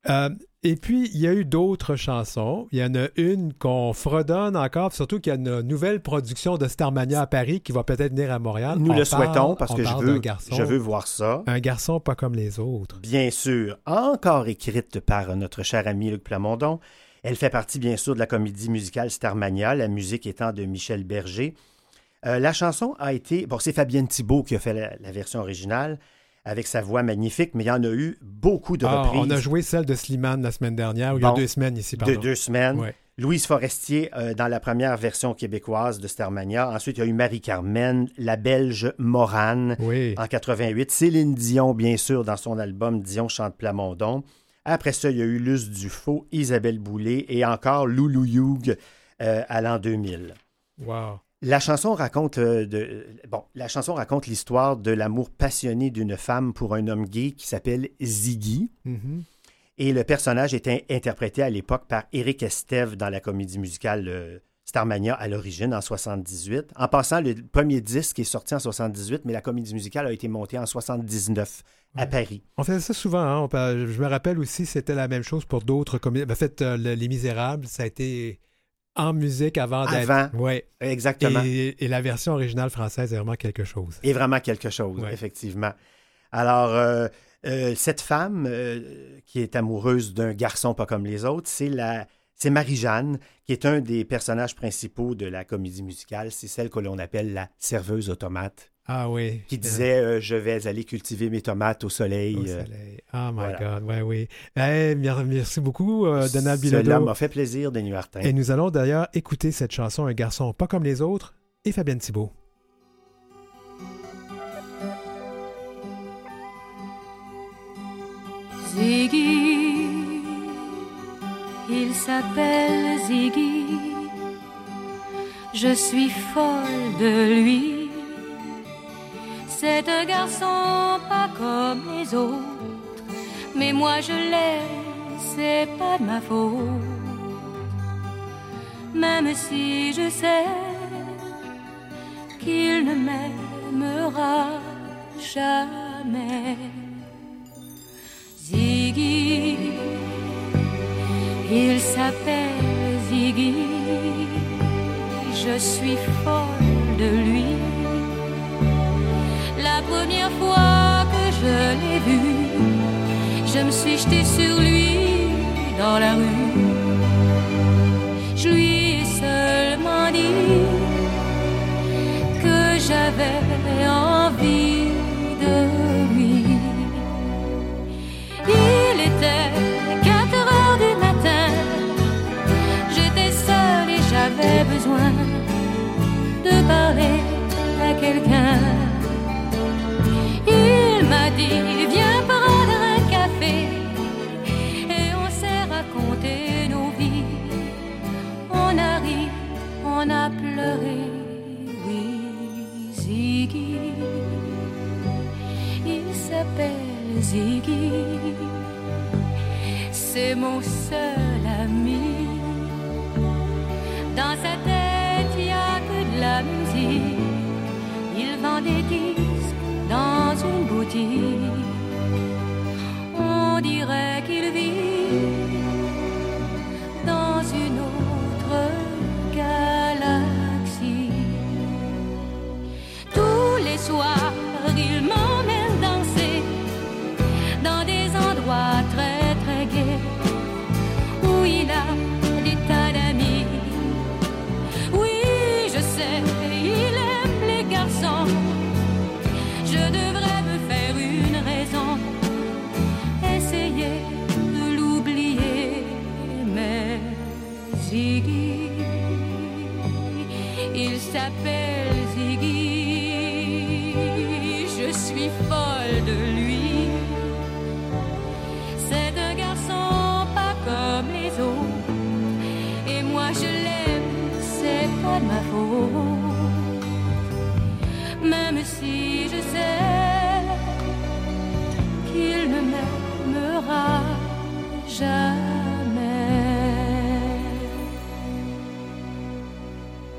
Euh, et puis, il y a eu d'autres chansons. Il y en a une qu'on fredonne encore, surtout qu'il y a une nouvelle production de Starmania à Paris qui va peut-être venir à Montral. Nous On le parle- souhaitons parce que je veux, garçon, je veux voir ça. Un garçon pas comme les autres. Bien sûr, encore écrite par notre cher ami Luc Plamondon. Elle fait partie, bien sûr, de la comédie musicale Starmania, la musique étant de Michel Berger. Euh, la chanson a été. Bon, c'est Fabienne Thibault qui a fait la, la version originale avec sa voix magnifique, mais il y en a eu beaucoup de Ah, reprises. on a joué celle de Slimane la semaine dernière, ou il y a deux semaines ici, de pardon. deux semaines. Ouais. Louise Forestier euh, dans la première version québécoise de Starmania. Ensuite, il y a eu Marie-Carmen, la Belge Morane Oui. en 88. Céline Dion, bien sûr, dans son album Dion chante Plamondon. Après ça, il y a eu Luce Dufaux, Isabelle Boulay et encore Loulou Youg euh, à l'an 2000. Wow. La chanson raconte euh, de, bon, la chanson raconte l'histoire de l'amour passionné d'une femme pour un homme gay qui s'appelle Ziggy. Mhm. Et le personnage était interprété à l'époque par Éric Estève dans la comédie musicale euh, Starmania à l'origine en 78. En passant, le premier disque est sorti en 78, mais la comédie musicale a été montée en 79 à. Paris. On faisait ça souvent. hein. On je me rappelle aussi, c'était la même chose pour d'autres comédies. En fait, euh, le- Les Misérables, ça a été en musique avant d'être. Avant. Ouais. Exactement. Et, et la version originale française est vraiment quelque chose. Et vraiment quelque chose, Ouais. effectivement. Alors, euh, Euh, cette femme euh, qui est amoureuse d'un garçon pas comme les autres, c'est la c'est Marie-Jeanne, qui est un des personnages principaux de la comédie musicale. C'est celle que l'on appelle la serveuse automate. Ah oui. Qui disait euh, Je vais aller cultiver mes tomates au soleil. Au euh, soleil. Oh my voilà. God, ouais, oui. Eh, mer- merci beaucoup, euh, Donald Cela Bilodeau. m'a fait plaisir, Denis Martin. Et nous allons d'ailleurs écouter cette chanson Un garçon pas comme les autres et Fabienne Thibault. Ziggy, il s'appelle Ziggy. Je suis folle de lui. C'est un garçon pas comme les autres, mais moi je l'aime, c'est pas de ma faute. Même si je sais qu'il ne m'aimera jamais. Ziggy, il s'appelle Ziggy, je suis folle de lui. Première fois que je l'ai vu, je me suis jetée sur lui dans la rue. Je lui ai seulement dit que j'avais envie de lui. Il était 4 heures du matin. J'étais seule et j'avais besoin de parler à quelqu'un. Dit Viens prendre un café. Et on s'est raconté nos vies. On a ri, on a pleuré. Oui, Ziggy. Il s'appelle Ziggy. C'est mon seul ami. Dans sa tête, il n'y a que de la musique. Il vend des disques dans une boutique. On dirait qu'il vit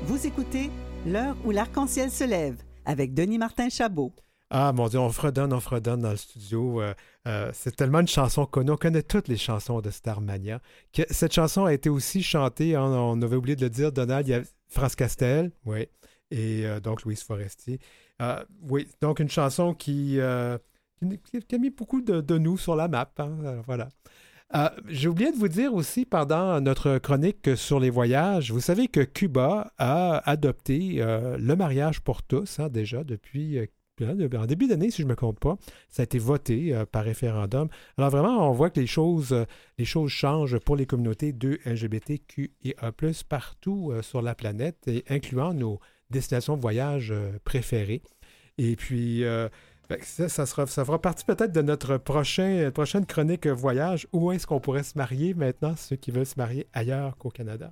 Vous écoutez L'heure où l'arc-en-ciel se lève avec Denis Martin Chabot. Ah mon Dieu, on fredonne, on fredonne dans le studio. Euh, euh, c'est tellement une chanson connue. On connaît toutes les chansons de Starmania. Que cette chanson a été aussi chantée, hein, on avait oublié de le dire, Donald, il y a France Castel, oui, et euh, donc Louise Forestier. Oui, donc une chanson qui, a mis beaucoup de, nous sur la map. hein, voilà. Euh, J'ai oublié de vous dire aussi pendant notre chronique sur les voyages, vous savez que Cuba a adopté euh, le mariage pour tous hein, déjà depuis euh, en début d'année, si je ne me compte pas. Ça a été voté par référendum. Alors vraiment, on voit que les choses, les choses changent pour les communautés de LGBTQIA+, partout sur la planète, et incluant nos destinations de voyage préférées. Et puis, ça, sera, ça fera partie peut-être de notre prochain, prochaine chronique voyage. Où est-ce qu'on pourrait se marier maintenant, ceux qui veulent se marier ailleurs qu'au Canada?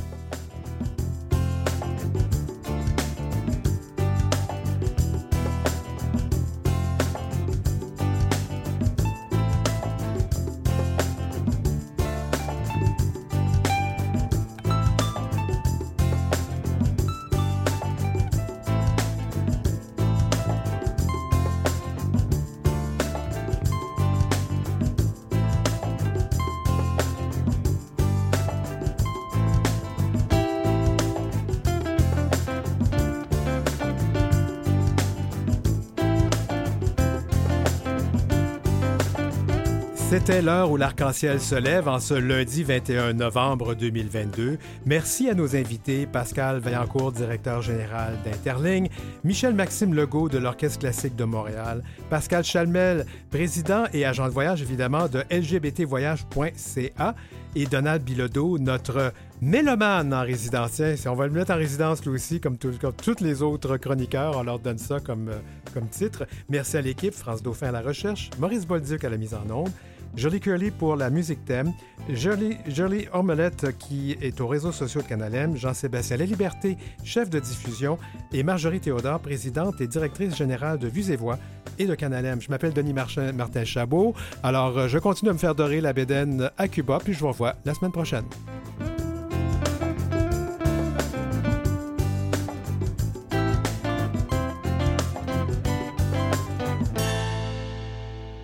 C'était l'heure où l'arc-en-ciel se lève en ce lundi 21 novembre 2022. Merci à nos invités, Pascal Vaillancourt, directeur général d'Interligne, Michel Maxime Legault de l'Orchestre classique de Montréal, Pascal Chalmel, président et agent de voyage évidemment de lgbtvoyage.ca et Donald Bilodeau, notre mélomane en résidence. Tiens, on va le mettre en résidence lui aussi, comme, tous les autres chroniqueurs. On leur donne ça comme, euh, comme titre. Merci à l'équipe, France Dauphin à la recherche, Maurice Bolduc à la mise en onde. Jolie Curly pour la musique thème, Jolie, Jolie Omelette qui est aux réseaux sociaux de Canal Jean-Sébastien La Liberté, chef de diffusion, et Marjorie Théodore, présidente et directrice générale de Vues et Voix et de Canal M. Je m'appelle Denis Martin, Martin Chabot. Alors, euh, je continue à me faire dorer la bédaine à Cuba, puis je vous revois la semaine prochaine.